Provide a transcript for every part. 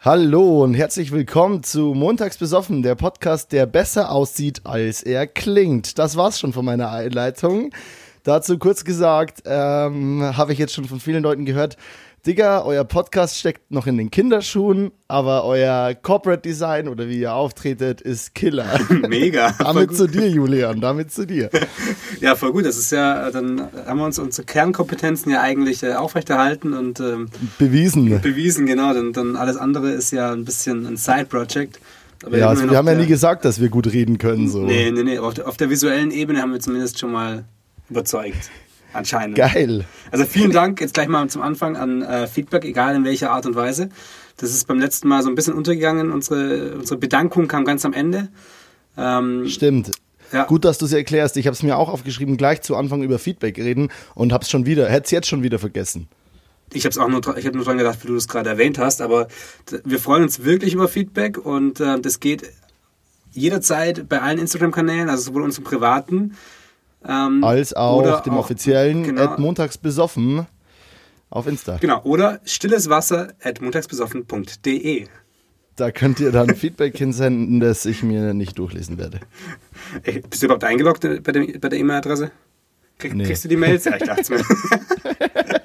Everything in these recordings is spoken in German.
Hallo und herzlich willkommen zu Montags besoffen, der Podcast, der besser aussieht, als er klingt. Das war's schon von meiner Einleitung. Dazu kurz gesagt, ähm, habe ich jetzt schon von vielen Leuten gehört, Digga, euer Podcast steckt noch in den Kinderschuhen, aber euer Corporate Design oder wie ihr auftretet, ist Killer. Mega. damit zu dir, Julian, damit zu dir. Ja, voll gut. Das ist ja, dann haben wir uns unsere Kernkompetenzen ja eigentlich äh, aufrechterhalten und ähm, bewiesen. Bewiesen, genau. Dann, dann alles andere ist ja ein bisschen ein Side-Project. Ja, also wir haben ja nie gesagt, dass wir gut reden können. So. Nee, nee, nee. Aber auf der, auf der visuellen Ebene haben wir zumindest schon mal überzeugt. Anscheinend. Geil. Also vielen Dank jetzt gleich mal zum Anfang an äh, Feedback, egal in welcher Art und Weise. Das ist beim letzten Mal so ein bisschen untergegangen. Unsere, unsere Bedankung kam ganz am Ende. Ähm, Stimmt. Ja. Gut, dass du es erklärst. Ich habe es mir auch aufgeschrieben, gleich zu Anfang über Feedback reden und habe es schon wieder, hätte es jetzt schon wieder vergessen. Ich habe es auch nur, ich habe nur dran gedacht, wie du es gerade erwähnt hast, aber wir freuen uns wirklich über Feedback und äh, das geht jederzeit bei allen Instagram-Kanälen, also sowohl unseren privaten, ähm, Als auch dem auch, offiziellen genau, montags besoffen auf Insta. Genau, oder stilles Wasser at montagsbesoffen.de. Da könnt ihr dann Feedback hinsenden, das ich mir nicht durchlesen werde. Ey, bist du überhaupt eingeloggt bei der bei E-Mail-Adresse? Krieg, nee. Kriegst du die Mails? Ja, ich dachte mir.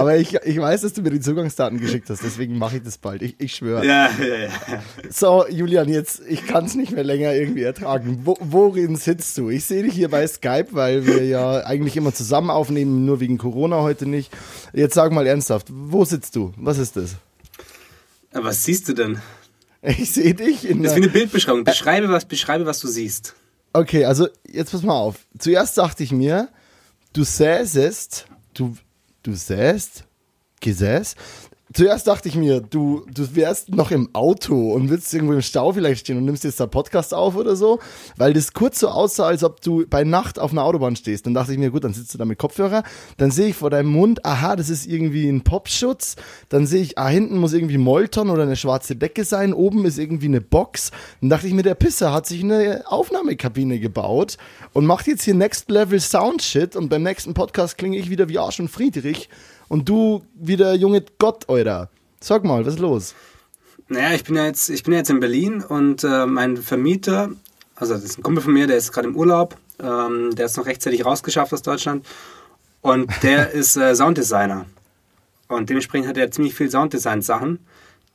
Aber ich, ich weiß, dass du mir die Zugangsdaten geschickt hast, deswegen mache ich das bald. Ich, ich schwöre. Ja, ja, ja. So, Julian, jetzt, ich kann es nicht mehr länger irgendwie ertragen. Wo, worin sitzt du? Ich sehe dich hier bei Skype, weil wir ja eigentlich immer zusammen aufnehmen, nur wegen Corona heute nicht. Jetzt sag mal ernsthaft, wo sitzt du? Was ist das? Was siehst du denn? Ich sehe dich in Das ist wie eine Bildbeschreibung. Beschreibe was, beschreibe, was du siehst. Okay, also jetzt pass mal auf. Zuerst dachte ich mir, du säßest, du, du säßt, gesäß, Zuerst dachte ich mir, du, du wärst noch im Auto und willst irgendwo im Stau vielleicht stehen und nimmst jetzt da Podcast auf oder so, weil das kurz so aussah, als ob du bei Nacht auf einer Autobahn stehst. Dann dachte ich mir, gut, dann sitzt du da mit Kopfhörer, dann sehe ich vor deinem Mund, aha, das ist irgendwie ein Popschutz, dann sehe ich, ah, hinten muss irgendwie Molton oder eine schwarze Decke sein, oben ist irgendwie eine Box. Dann dachte ich mir, der Pisser hat sich eine Aufnahmekabine gebaut und macht jetzt hier Next Level Soundshit und beim nächsten Podcast klinge ich wieder wie Arsch und Friedrich und du wie der junge Gott, Euer. Sag mal, was ist los? Naja, ich bin ja jetzt, ich bin ja jetzt in Berlin und äh, mein Vermieter, also das ist ein Kumpel von mir, der ist gerade im Urlaub, ähm, der ist noch rechtzeitig rausgeschafft aus Deutschland und der ist äh, Sounddesigner. Und dementsprechend hat er ziemlich viel Sounddesign-Sachen.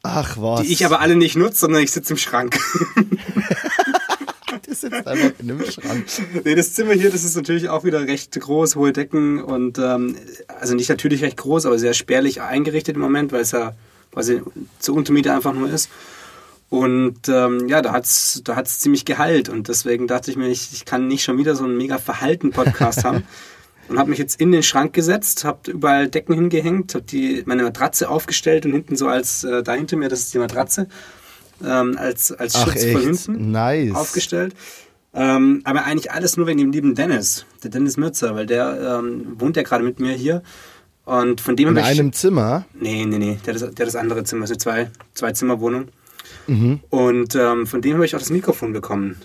Ach was. Die ich aber alle nicht nutze, sondern ich sitze im Schrank. sitzt einfach in einem Schrank. Nee, das Zimmer hier, das ist natürlich auch wieder recht groß, hohe Decken und ähm, also nicht natürlich recht groß, aber sehr spärlich eingerichtet im Moment, weil es ja quasi zur Untermiete einfach nur ist. Und ähm, ja, da hat's da hat's ziemlich geheilt und deswegen dachte ich mir, ich, ich kann nicht schon wieder so einen mega verhalten Podcast haben. Und habe mich jetzt in den Schrank gesetzt, habe überall Decken hingehängt, habe meine Matratze aufgestellt und hinten so als äh, da hinter mir, das ist die Matratze ähm, als, als Schutz echt? von hinten nice. aufgestellt. Ähm, aber eigentlich alles nur wegen dem lieben Dennis, der Dennis Mürzer, weil der ähm, wohnt ja gerade mit mir hier. Und von dem In einem ich, Zimmer? Nee, nee, nee, der hat das, der das andere Zimmer, das ist eine zwei, zwei. Mhm. Und ähm, von dem habe ich auch das Mikrofon bekommen.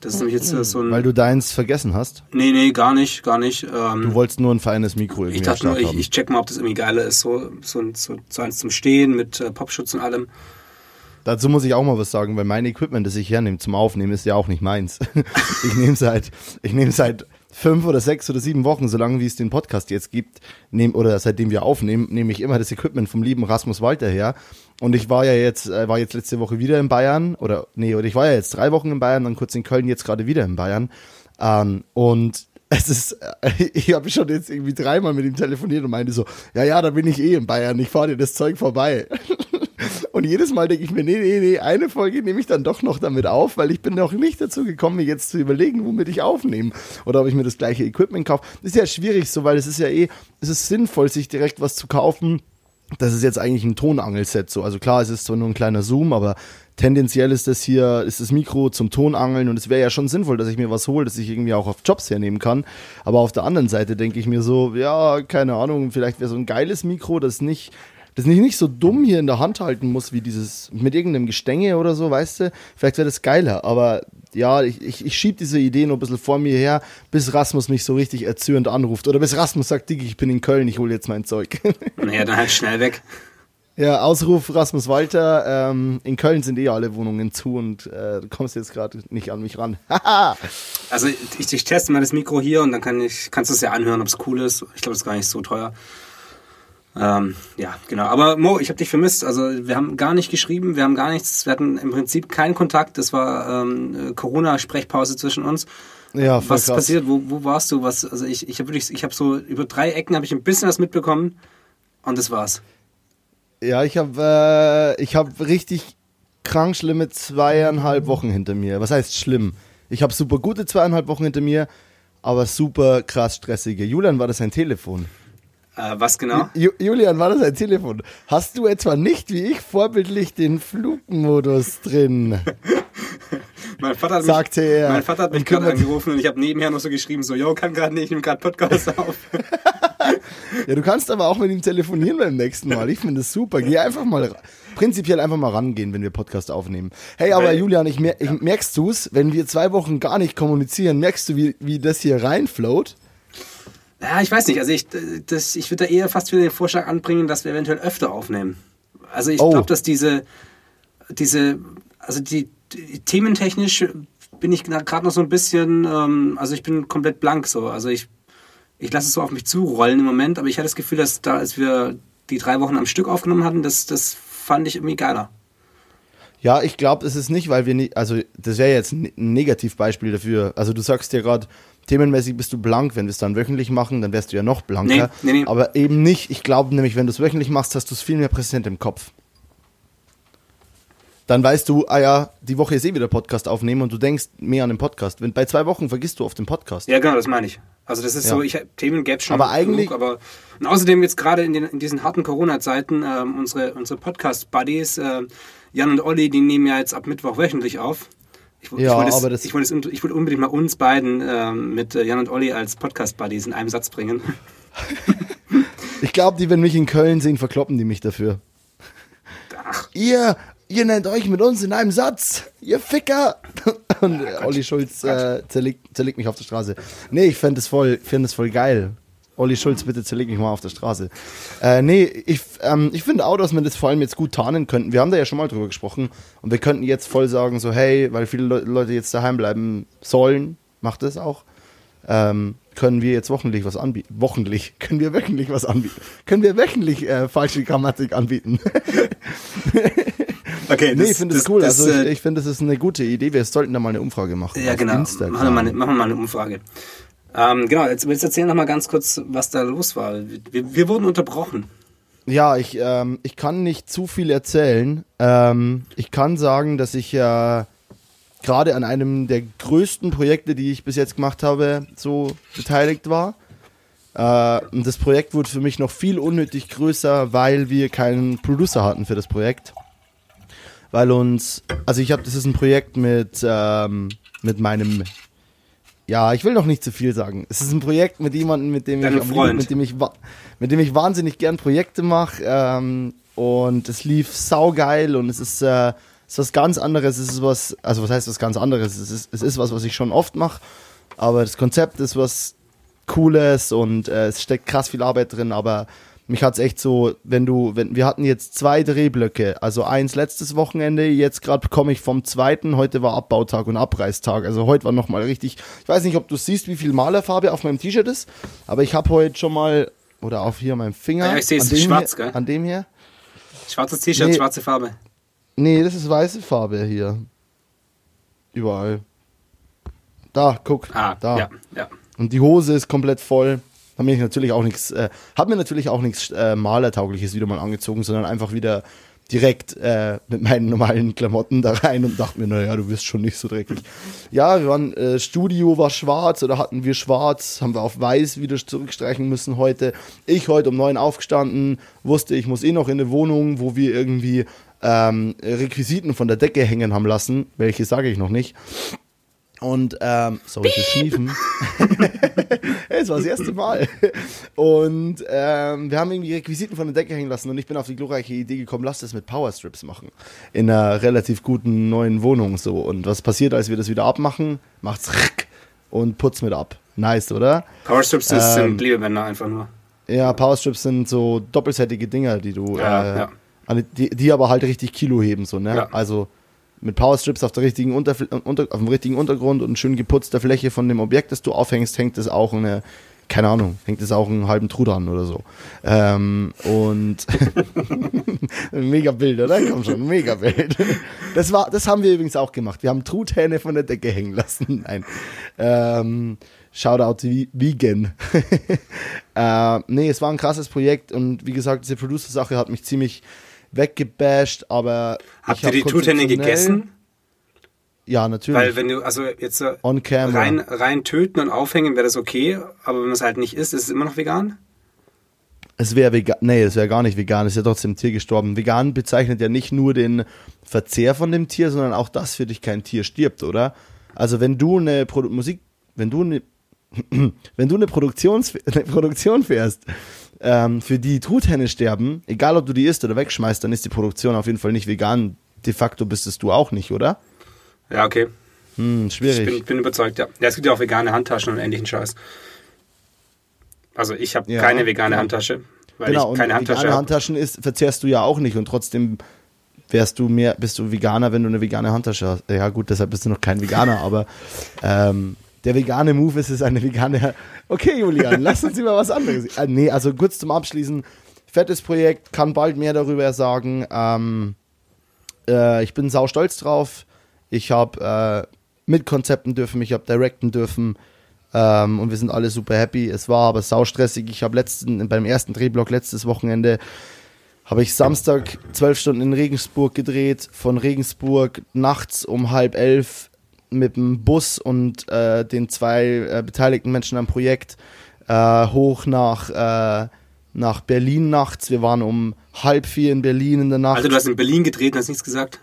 Das ist nämlich jetzt so ein. Weil du deins vergessen hast? Nee, nee, gar nicht, gar nicht. Ähm, du wolltest nur ein feines Mikro irgendwie Ich dachte nur, ich, ich, check mal, ob das irgendwie geiler ist, so, so, so, so eins zum Stehen mit äh, Popschutz und allem. Dazu muss ich auch mal was sagen, weil mein Equipment, das ich hernehme zum Aufnehmen, ist ja auch nicht meins. ich nehme seit, ich nehme seit fünf oder sechs oder sieben Wochen, solange wie es den Podcast jetzt gibt, nehm, oder seitdem wir aufnehmen, nehme ich immer das Equipment vom lieben Rasmus Walter her. Und ich war ja jetzt, äh, war jetzt letzte Woche wieder in Bayern, oder nee, oder ich war ja jetzt drei Wochen in Bayern, dann kurz in Köln, jetzt gerade wieder in Bayern. Ähm, und es ist, ich habe schon jetzt irgendwie dreimal mit ihm telefoniert und meinte so, ja, ja, da bin ich eh in Bayern, ich fahre dir das Zeug vorbei. Und jedes Mal denke ich mir, nee, nee, nee, eine Folge nehme ich dann doch noch damit auf, weil ich bin noch nicht dazu gekommen, mir jetzt zu überlegen, womit ich aufnehme. Oder ob ich mir das gleiche Equipment kaufe. Das ist ja schwierig so, weil es ist ja eh, es ist sinnvoll, sich direkt was zu kaufen. Das ist jetzt eigentlich ein Tonangelset so. Also klar, es ist zwar nur ein kleiner Zoom, aber tendenziell ist das hier, ist das Mikro zum Tonangeln und es wäre ja schon sinnvoll, dass ich mir was hole, das ich irgendwie auch auf Jobs hernehmen kann. Aber auf der anderen Seite denke ich mir so, ja, keine Ahnung, vielleicht wäre so ein geiles Mikro, das nicht das nicht, nicht so dumm hier in der Hand halten muss, wie dieses mit irgendeinem Gestänge oder so, weißt du? Vielleicht wäre das geiler, aber ja, ich, ich, ich schieb diese Idee noch ein bisschen vor mir her, bis Rasmus mich so richtig erzürnt anruft. Oder bis Rasmus sagt, Diggi, ich bin in Köln, ich hole jetzt mein Zeug. Naja, dann halt schnell weg. Ja, Ausruf Rasmus Walter. Ähm, in Köln sind eh alle Wohnungen zu und äh, du kommst jetzt gerade nicht an mich ran. also ich, ich, teste mal das Mikro hier und dann kann ich, kannst du es ja anhören, ob es cool ist. Ich glaube, es ist gar nicht so teuer. Ähm, ja, genau. Aber Mo, ich habe dich vermisst. Also wir haben gar nicht geschrieben, wir haben gar nichts, wir hatten im Prinzip keinen Kontakt. Das war ähm, Corona-Sprechpause zwischen uns. Ja, voll Was krass. passiert? Wo, wo warst du? Was? Also ich, ich habe wirklich, ich habe so über drei Ecken habe ich ein bisschen was mitbekommen und das war's. Ja, ich habe äh, ich habe richtig krank schlimme zweieinhalb Wochen hinter mir. Was heißt schlimm? Ich habe super gute zweieinhalb Wochen hinter mir, aber super krass stressige. Julian, war das ein Telefon? Äh, was genau? Ju Julian, war das ein Telefon? Hast du etwa nicht wie ich vorbildlich den Flugmodus drin? mein Vater hat Sagte mich, er. Mein Vater hat mich gerade angerufen und ich habe nebenher noch so geschrieben, so, yo, kann gerade nicht, ich nehme gerade Podcast auf. ja, du kannst aber auch mit ihm telefonieren beim nächsten Mal. Ich finde das super. Geh einfach mal, prinzipiell einfach mal rangehen, wenn wir Podcast aufnehmen. Hey, aber Weil, Julian, ich, mer ich ja. merkst du's, wenn wir zwei Wochen gar nicht kommunizieren, merkst du, wie, wie das hier reinfloat? Ja, ich weiß nicht. Also ich, das, ich würde da eher fast wieder den Vorschlag anbringen, dass wir eventuell öfter aufnehmen. Also ich oh. glaube, dass diese, diese, also die, die thementechnisch bin ich gerade noch so ein bisschen, ähm, also ich bin komplett blank so. Also ich, ich lasse es so auf mich zurollen im Moment, aber ich hatte das Gefühl, dass da, als wir die drei Wochen am Stück aufgenommen hatten, das, das fand ich irgendwie geiler. Ja, ich glaube, es ist nicht, weil wir nicht, also das wäre jetzt ein Negativbeispiel dafür. Also du sagst ja gerade, themenmäßig bist du blank. Wenn wir es dann wöchentlich machen, dann wärst du ja noch blanker. Nee, nee, nee. Aber eben nicht. Ich glaube nämlich, wenn du es wöchentlich machst, hast du es viel mehr präsent im Kopf. Dann weißt du, ah ja, die Woche ist eh wieder Podcast aufnehmen und du denkst mehr an den Podcast. Wenn, bei zwei Wochen vergisst du auf den Podcast. Ja, genau, das meine ich. Also das ist ja. so, ich Themen gäbe schon. Aber eigentlich. Genug, aber und außerdem jetzt gerade in, in diesen harten Corona-Zeiten ähm, unsere unsere Podcast-Buddies äh, Jan und Olli, die nehmen ja jetzt ab Mittwoch wöchentlich auf. Ich, ja, ich, wollte aber das, ich, wollte es, ich wollte unbedingt mal uns beiden ähm, mit äh, Jan und Olli als Podcast-Buddies in einem Satz bringen. ich glaube, die, wenn mich in Köln sehen, verkloppen die mich dafür. Ach. Ihr, ihr nennt euch mit uns in einem Satz, ihr Ficker. Und ja, Olli Schulz äh, zerlegt, zerlegt mich auf der Straße. Nee, ich fände es voll, voll geil. Olli Schulz, bitte zerleg mich mal auf der Straße. Äh, nee, ich, ähm, ich finde auch, dass wir das vor allem jetzt gut tarnen könnten. Wir haben da ja schon mal drüber gesprochen und wir könnten jetzt voll sagen, so hey, weil viele Le Leute jetzt daheim bleiben sollen, macht das auch, ähm, können wir jetzt wochentlich was anbieten. Wochentlich, können wir wöchentlich was anbieten. können wir wöchentlich äh, falsche Grammatik anbieten. okay, nee, ich finde das, das, cool. Das, also ich, äh, ich finde, das ist eine gute Idee. Wir sollten da mal eine Umfrage machen. Ja, genau. Machen wir, mal eine, machen wir mal eine Umfrage. Ähm, genau, jetzt, jetzt erzähl noch mal ganz kurz, was da los war. Wir, wir wurden unterbrochen. Ja, ich, ähm, ich kann nicht zu viel erzählen. Ähm, ich kann sagen, dass ich äh, gerade an einem der größten Projekte, die ich bis jetzt gemacht habe, so beteiligt war. Äh, und das Projekt wurde für mich noch viel unnötig größer, weil wir keinen Producer hatten für das Projekt. Weil uns, also ich habe, das ist ein Projekt mit, ähm, mit meinem ja, ich will noch nicht zu viel sagen. Es ist ein Projekt mit jemandem, mit dem ich, Freund. mit dem ich, mit dem ich wahnsinnig gern Projekte mache. Ähm, und es lief saugeil und es ist, äh, es ist was ganz anderes. Es ist was, also was heißt was ganz anderes? Es ist, es ist was, was ich schon oft mache. Aber das Konzept ist was Cooles und äh, es steckt krass viel Arbeit drin. Aber mich hat es echt so, wenn du, wenn wir hatten jetzt zwei Drehblöcke, also eins letztes Wochenende, jetzt gerade komme ich vom zweiten, heute war Abbautag und Abreißtag, also heute war nochmal richtig, ich weiß nicht, ob du siehst, wie viel Malerfarbe auf meinem T-Shirt ist, aber ich habe heute schon mal, oder auf hier meinem Finger. Ja, ich sehe es schwarz, hier, gell? An dem hier. Schwarzes T-Shirt, nee, schwarze Farbe. Nee, das ist weiße Farbe hier. Überall. Da, guck. Ah, da. Ja, ja. Und die Hose ist komplett voll. Habe mir natürlich auch nichts, äh, habe mir natürlich auch nichts äh, Malertaugliches wieder mal angezogen, sondern einfach wieder direkt äh, mit meinen normalen Klamotten da rein und dachte mir, naja, du wirst schon nicht so dreckig. Ja, wir waren, äh, Studio war schwarz oder hatten wir schwarz, haben wir auf weiß wieder zurückstreichen müssen heute. Ich heute um neun aufgestanden, wusste, ich muss eh noch in eine Wohnung, wo wir irgendwie ähm, Requisiten von der Decke hängen haben lassen. Welche sage ich noch nicht. Und, ähm, sorry fürs Schniefen. Es war das erste Mal. Und ähm, wir haben irgendwie Requisiten von der Decke hängen lassen und ich bin auf die glorreiche Idee gekommen, lass das mit Powerstrips machen. In einer relativ guten neuen Wohnung so. Und was passiert, als wir das wieder abmachen? Macht's und putzt mit ab. Nice, oder? Powerstrips ähm, sind Klebebänder einfach nur. Ja, Powerstrips sind so doppelseitige Dinger, die du ja, äh, ja Die, die aber halt richtig Kilo heben, so, ne? Ja. Also mit Powerstrips auf der richtigen Unterf unter, auf dem richtigen Untergrund und schön geputzter Fläche von dem Objekt, das du aufhängst, hängt es auch eine, keine Ahnung, hängt es auch einen halben Trud an oder so. Ähm, und mega Bild, oder? Komm schon, mega Bild. Das war, das haben wir übrigens auch gemacht. Wir haben Truthähne von der Decke hängen lassen. Nein. Ähm, Shoutout Vegan. äh, nee, es war ein krasses Projekt und wie gesagt, diese Producer-Sache hat mich ziemlich weggebasht, aber Habt ihr die Truthähne gegessen? Ja, natürlich. Weil wenn du, also jetzt so On rein, rein töten und aufhängen wäre das okay, aber wenn man es halt nicht isst, ist es immer noch vegan? Es wäre vegan, nee, es wäre gar nicht vegan, es ist ja trotzdem ein Tier gestorben. Vegan bezeichnet ja nicht nur den Verzehr von dem Tier, sondern auch, dass für dich kein Tier stirbt, oder? Also wenn du eine Produ Musik, wenn du eine, wenn du eine, Produktions eine Produktion fährst, ähm, für die Truthähne sterben, egal ob du die isst oder wegschmeißt, dann ist die Produktion auf jeden Fall nicht vegan. De facto bist es du auch nicht, oder? Ja, okay. Hm, Ich schwierig. bin, bin überzeugt, ja. Ja, es gibt ja auch vegane Handtaschen und ähnlichen Scheiß. Also ich habe Ja, keine vegane genau. Handtasche, weil genau, ich und keine Handtasche vegane. Handtaschen ist, verzehrst du ja auch nicht und trotzdem wärst du mehr, bist du Veganer, wenn du eine vegane Handtasche hast. Ja gut, deshalb bist du noch kein Veganer, aber ähm, der vegane Move ist es eine vegane. Okay, Julian, lass uns über was anderes. Äh, nee, also kurz zum Abschließen. Fettes Projekt, kann bald mehr darüber sagen. Ähm, äh, ich bin sau stolz drauf. Ich habe äh, mitkonzepten dürfen, ich habe directen dürfen. Ähm, und wir sind alle super happy. Es war aber saustressig. Ich habe beim ersten Drehblock letztes Wochenende habe ich Samstag zwölf Stunden in Regensburg gedreht, von Regensburg nachts um halb elf mit dem Bus und äh, den zwei äh, beteiligten Menschen am Projekt äh, hoch nach, äh, nach Berlin nachts. Wir waren um halb vier in Berlin in der Nacht. Also du hast in Berlin gedreht und hast nichts gesagt?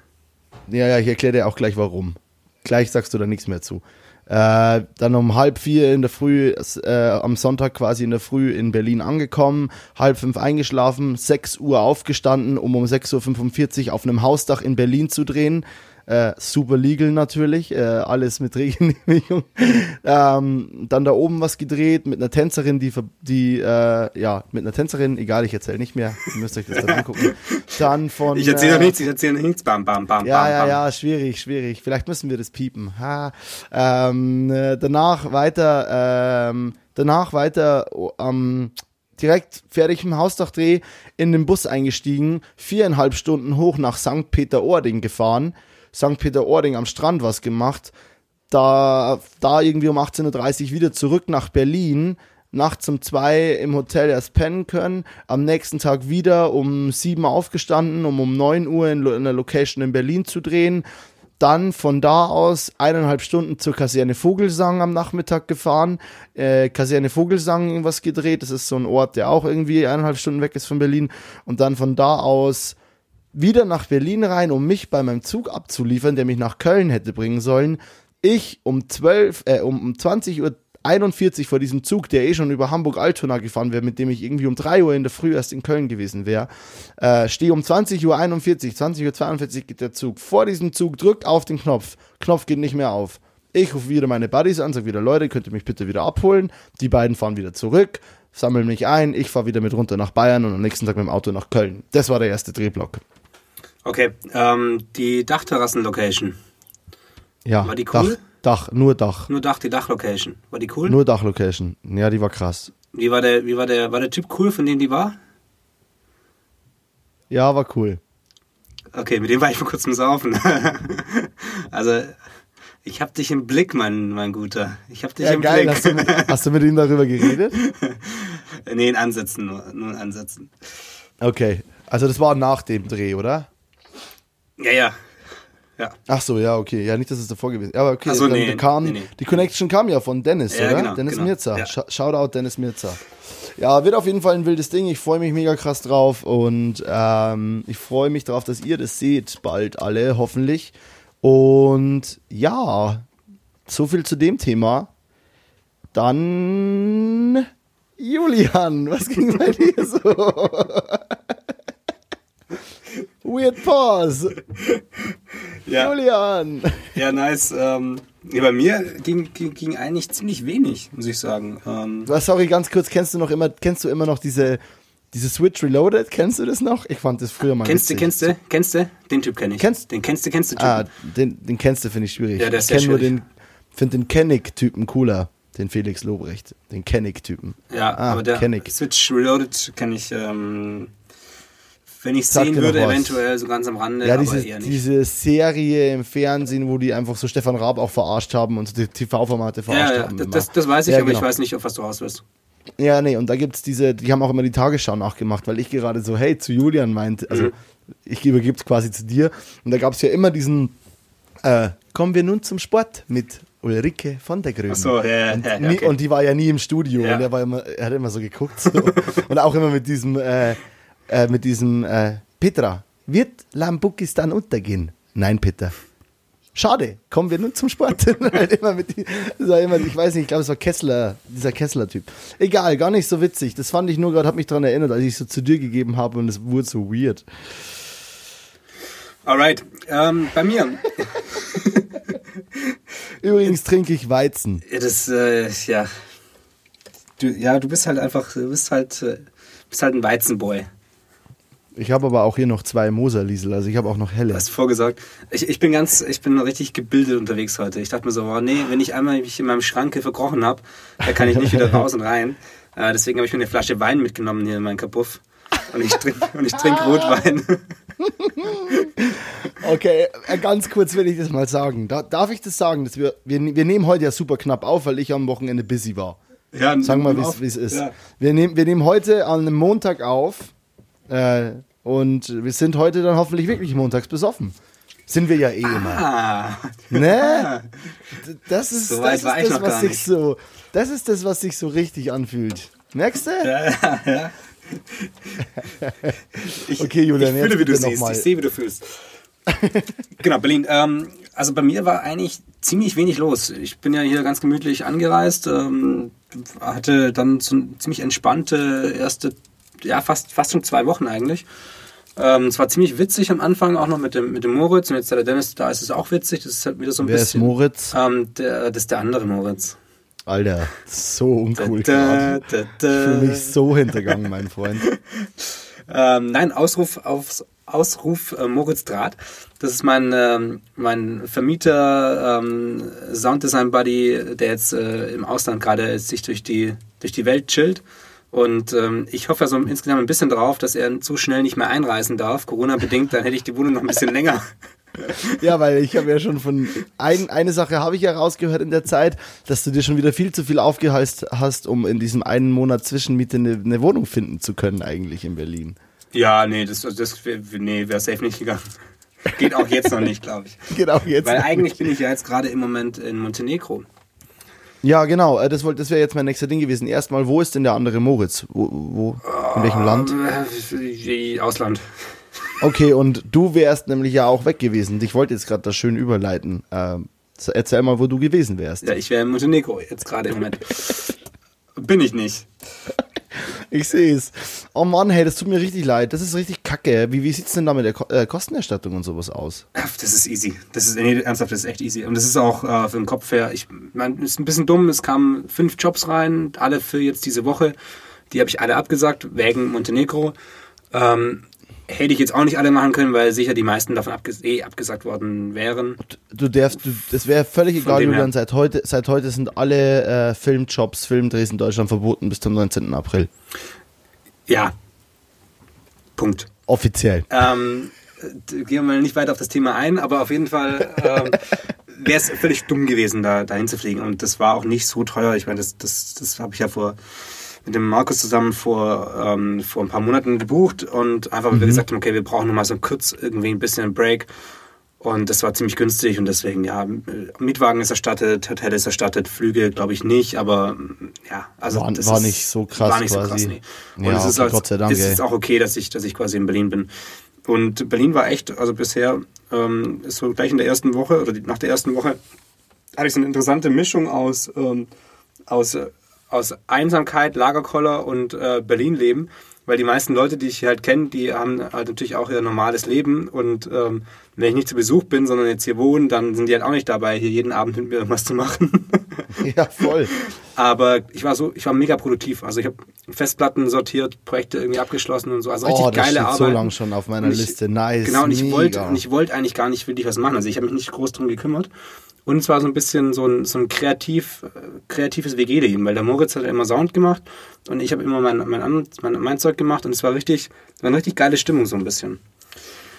Ja, ja, ich erkläre dir auch gleich warum. Gleich sagst du da nichts mehr zu. Äh, dann um halb vier in der Früh, äh, am Sonntag quasi in der Früh in Berlin angekommen, halb fünf eingeschlafen, sechs Uhr aufgestanden, um um 6.45 Uhr auf einem Hausdach in Berlin zu drehen. Äh, super legal natürlich, äh, alles mit Regenehmigung. ähm, dann da oben was gedreht mit einer Tänzerin, die, die äh, ja, mit einer Tänzerin, egal, ich erzähle nicht mehr, ihr müsst euch das dann angucken. Dann von. Ich erzähle äh, noch nichts, ich erzähle noch nichts. Bam, bam, bam, ja, bam, ja, bam. ja, schwierig, schwierig. Vielleicht müssen wir das piepen. Ähm, äh, danach weiter, ähm, danach weiter oh, ähm, direkt fertig im Hausdachdreh in den Bus eingestiegen, viereinhalb Stunden hoch nach St. Peter-Ording gefahren, St. Peter-Ording am Strand was gemacht, da, da irgendwie um 18.30 Uhr wieder zurück nach Berlin, nachts um zwei im Hotel erst pennen können, am nächsten Tag wieder um sieben aufgestanden, um um neun Uhr in, Lo- in der Location in Berlin zu drehen, dann von da aus eineinhalb Stunden zur Kaserne Vogelsang am Nachmittag gefahren, äh, Kaserne Vogelsang irgendwas gedreht, das ist so ein Ort, der auch irgendwie eineinhalb Stunden weg ist von Berlin. Und dann von da aus wieder nach Berlin rein, um mich bei meinem Zug abzuliefern, der mich nach Köln hätte bringen sollen. Ich um 12, äh, um, um 20 Uhr 41 vor diesem Zug, der eh schon über Hamburg-Altona gefahren wäre, mit dem ich irgendwie um 3 Uhr in der Früh erst in Köln gewesen wäre, äh, stehe um 20 Uhr 41, 20 Uhr 42 geht der Zug. Vor diesem Zug drückt auf den Knopf. Knopf geht nicht mehr auf. Ich rufe wieder meine Buddies an, sage wieder, Leute, könnt ihr mich bitte wieder abholen? Die beiden fahren wieder zurück, sammeln mich ein, ich fahre wieder mit runter nach Bayern und am nächsten Tag mit dem Auto nach Köln. Das war der erste Drehblock. Okay, ähm, die Dachterrassen-Location. Ja, War die cool? Dach, Dach, nur Dach. Nur Dach, die Dachlocation. War die cool? Nur Dachlocation. Ja, die war krass. Wie war der, wie war der, war der Typ cool, von dem die war? Ja, war cool. Okay, mit dem war ich vor kurzem saufen. also, ich hab dich im Blick, mein, mein Guter. Ich hab dich Ja, im geil. Blick. Hast du, mit, hast du mit ihm darüber geredet? nee, in Ansätzen nur, nur in Ansätzen. Okay. Also das war nach dem Dreh, oder? Ja, ja. Ja. Ach so, ja, okay. Ja, nicht, dass es davor gewesen ist. Aber okay, so, dann nee, kam, nee, nee. die Connection kam ja von Dennis, Ja, oder? genau, Dennis genau. Mirza. Ja. Sh Shoutout Dennis Mirza. Ja, wird auf jeden Fall ein wildes Ding. Ich freue mich mega krass drauf und ähm, ich freue mich darauf, dass ihr das seht bald alle, hoffentlich. Und ja, so viel zu dem Thema. Dann Julian, was ging bei dir so? Weird Pause. Ja, Julian. ja nice. Ähm, ja, bei mir ging, ging, ging eigentlich ziemlich wenig, muss ich sagen. Ähm, sorry, ganz kurz, kennst du noch immer, kennst du immer noch diese, Diese Switch Reloaded, kennst du das noch? Ich fand das früher mal Kennst du, kennst du, kennst du? Den Typ kenne ich. Kennst- den kennst du, kennst du. Ah, den, den kennst du, finde ich schwierig. Ja, der ich ist sehr kenne nur den, finde den Kennick-Typen cooler. Den Felix Lobrecht. Den Kennick-Typen. Ja, ah, aber der Kennick. Switch Reloaded kenne ich, ähm, wenn ich sehen würde, eventuell so ganz am Rande, Ja, aber diese, eher nicht. diese Serie im Fernsehen, wo die einfach so Stefan Raab auch verarscht haben und so die TV-Formate verarscht ja, ja, haben. das, immer. das, das weiß ich, Ja, aber genau. ich weiß nicht, auf was du raus willst. Ja, nee, und da gibt's diese, die haben auch immer die Tagesschau nachgemacht, weil ich gerade so, hey, zu Julian meinte, also Mhm. ich übergebe es quasi zu dir. Und da gab's ja immer diesen, äh, kommen wir nun zum Sport mit Ulrike von der Gröben. Ach so, ja, ja, und, ja, ja, okay. und die war ja nie im Studio Ja. und er war immer, er hat immer so geguckt. So. und auch immer mit diesem, äh, äh, mit diesem, äh, Petra, wird Lambukistan untergehen? Nein, Peter. Schade, kommen wir nun zum Sport. halt immer mit die, immer, ich weiß nicht, ich glaube, es war Kessler, dieser Kessler-Typ. Egal, gar nicht so witzig. Das fand ich nur gerade, hat mich daran erinnert, als ich so zu dir gegeben habe und es wurde so weird. Alright, ähm, bei mir, Übrigens trinke ich Weizen. Ja, das, äh, ja. Du, ja, du bist halt einfach, du bist halt, äh, bist halt ein Weizenboy. Ich habe aber auch hier noch zwei Moserliesel, also ich habe auch noch helle. Du hast vorgesagt. Ich, ich bin ganz, ich bin richtig gebildet unterwegs heute. Ich dachte mir so, oh, nee, wenn ich einmal mich in meinem Schranke verkrochen habe, da kann ich nicht wieder raus und rein. Äh, deswegen habe ich mir eine Flasche Wein mitgenommen hier in meinen Kapuff. Und ich trinke trink Rotwein. Okay, äh, ganz kurz will ich das mal sagen. Da, darf ich das sagen? Dass wir, wir, wir nehmen heute ja super knapp auf, weil ich am Wochenende busy war. ja, Sagen wir mal, wie es ist. Ja. Wir, nehmen, wir nehmen heute an einem Montag auf äh, und wir sind heute dann hoffentlich wirklich montags besoffen. Sind wir ja eh immer. Ah, Ne? Das ist, So das, ist das, was sich so. Das ist das, was sich so richtig anfühlt. Merkst du? ja, ja. Ich, Okay, Julian, ich fühle, wie du siehst. Ich sehe, wie du fühlst. genau, Berlin. Ähm, also bei mir war eigentlich ziemlich wenig los. Ich bin ja hier ganz gemütlich angereist, ähm, hatte dann so eine ziemlich entspannte erste, ja, fast, fast schon zwei Wochen eigentlich. Ähm, es war ziemlich witzig am Anfang, auch noch mit dem, mit dem Moritz. Und jetzt, da der Dennis da ist, ist es auch witzig. Das ist halt wieder so ein Wer ist bisschen. Moritz? Ähm, der, das ist der andere Moritz. Alter, so uncool Da, da, Ich da. fühle mich so hintergangen, mein Freund. Ähm, nein, Ausruf auf Ausruf äh, Moritz Draht. Das ist mein, ähm, mein Vermieter, ähm, Sounddesign Buddy, der jetzt äh, im Ausland gerade sich durch die, durch die Welt chillt. Und ähm, ich hoffe also insgesamt ein bisschen darauf, dass er zu schnell nicht mehr einreisen darf, Corona-bedingt, dann hätte ich die Wohnung noch ein bisschen länger. Ja, weil ich habe ja schon von ein, eine Sache habe ich ja rausgehört in der Zeit, dass du dir schon wieder viel zu viel aufgeheißt hast, um in diesem einen Monat Zwischenmiete eine, eine Wohnung finden zu können eigentlich in Berlin. Ja, nee, das, das nee, wäre safe nicht gegangen. Geht auch jetzt noch nicht, glaube ich. Genau jetzt. Weil eigentlich bin ich ja jetzt gerade im Moment in Montenegro. Ja, genau. äh, Das, das wäre jetzt mein nächster Ding gewesen. Erstmal, wo ist denn der andere Moritz? Wo, wo in welchem Land? Äh, Ausland. Okay, und du wärst nämlich ja auch weg gewesen. Ich wollte jetzt gerade das schön überleiten. Ähm, erzähl mal, wo du gewesen wärst. Ja, ich wäre in Montenegro jetzt gerade im Moment. Bin ich nicht. Ich sehe es. Oh Mann, hey, das tut mir richtig leid. Das ist richtig kacke. Wie, wie sieht's denn da mit der Ko äh, Kostenerstattung und sowas aus? Das ist easy. Das ist, nee, ernsthaft, das ist echt easy. Und das ist auch äh, für den Kopf her. Ich mein, ist ein bisschen dumm. Es kamen fünf Jobs rein, alle für jetzt diese Woche. Die habe ich alle abgesagt, wegen Montenegro. Ähm, hätte ich jetzt auch nicht alle machen können, weil sicher die meisten davon abges eh abgesagt worden wären. Du darfst, du, das wäre völlig egal. Julian. Seit heute, seit heute sind alle äh, Filmjobs, Filmdrehs in Deutschland verboten bis zum 19. April. Ja. Punkt. Offiziell. Ähm, gehen wir mal nicht weiter auf das Thema ein, aber auf jeden Fall ähm, wäre es völlig dumm gewesen, da dahin zu fliegen. Und das war auch nicht so teuer. Ich meine, das, das, das habe ich ja vor mit dem Markus zusammen vor, ähm, vor ein paar Monaten gebucht und einfach, weil wir gesagt haben, okay, wir brauchen nochmal so kurz irgendwie ein bisschen einen Break. Und das war ziemlich günstig und deswegen, ja, Mietwagen ist erstattet, Hotel ist erstattet, Flüge glaube ich nicht, aber ja, also War- das war ist, nicht so krass War nicht so quasi. krass, nee. Und Ja, es ist, okay, als, Gott sei Dank, ist es auch okay, dass ich, dass ich quasi in Berlin bin. Und Berlin war echt, also bisher ähm, ist so gleich in der ersten Woche oder nach der ersten Woche hatte ich so eine interessante Mischung aus, ähm, aus, aus Einsamkeit, Lagerkoller und äh, Berlin-Leben. Weil die meisten Leute, die ich hier halt kenne, die haben halt natürlich auch ihr normales Leben. Und ähm, wenn ich nicht zu Besuch bin, sondern jetzt hier wohne, dann sind die halt auch nicht dabei, hier jeden Abend mit mir irgendwas zu machen. Ja, voll. Aber ich war so, ich war mega produktiv. Also ich habe Festplatten sortiert, Projekte irgendwie abgeschlossen und so. Also richtig oh, das geile Arbeit. so lang schon auf meiner ich- Liste. Nice. Genau, und ich wollte, und ich wollte eigentlich gar nicht wirklich was machen. Also ich habe mich nicht groß drum gekümmert. Und es war so ein bisschen so ein, so ein kreativ, kreatives WG-Leben, weil der Moritz hat immer Sound gemacht und ich habe immer mein, mein, mein, mein Zeug gemacht und es war richtig, war eine richtig geile Stimmung so ein bisschen.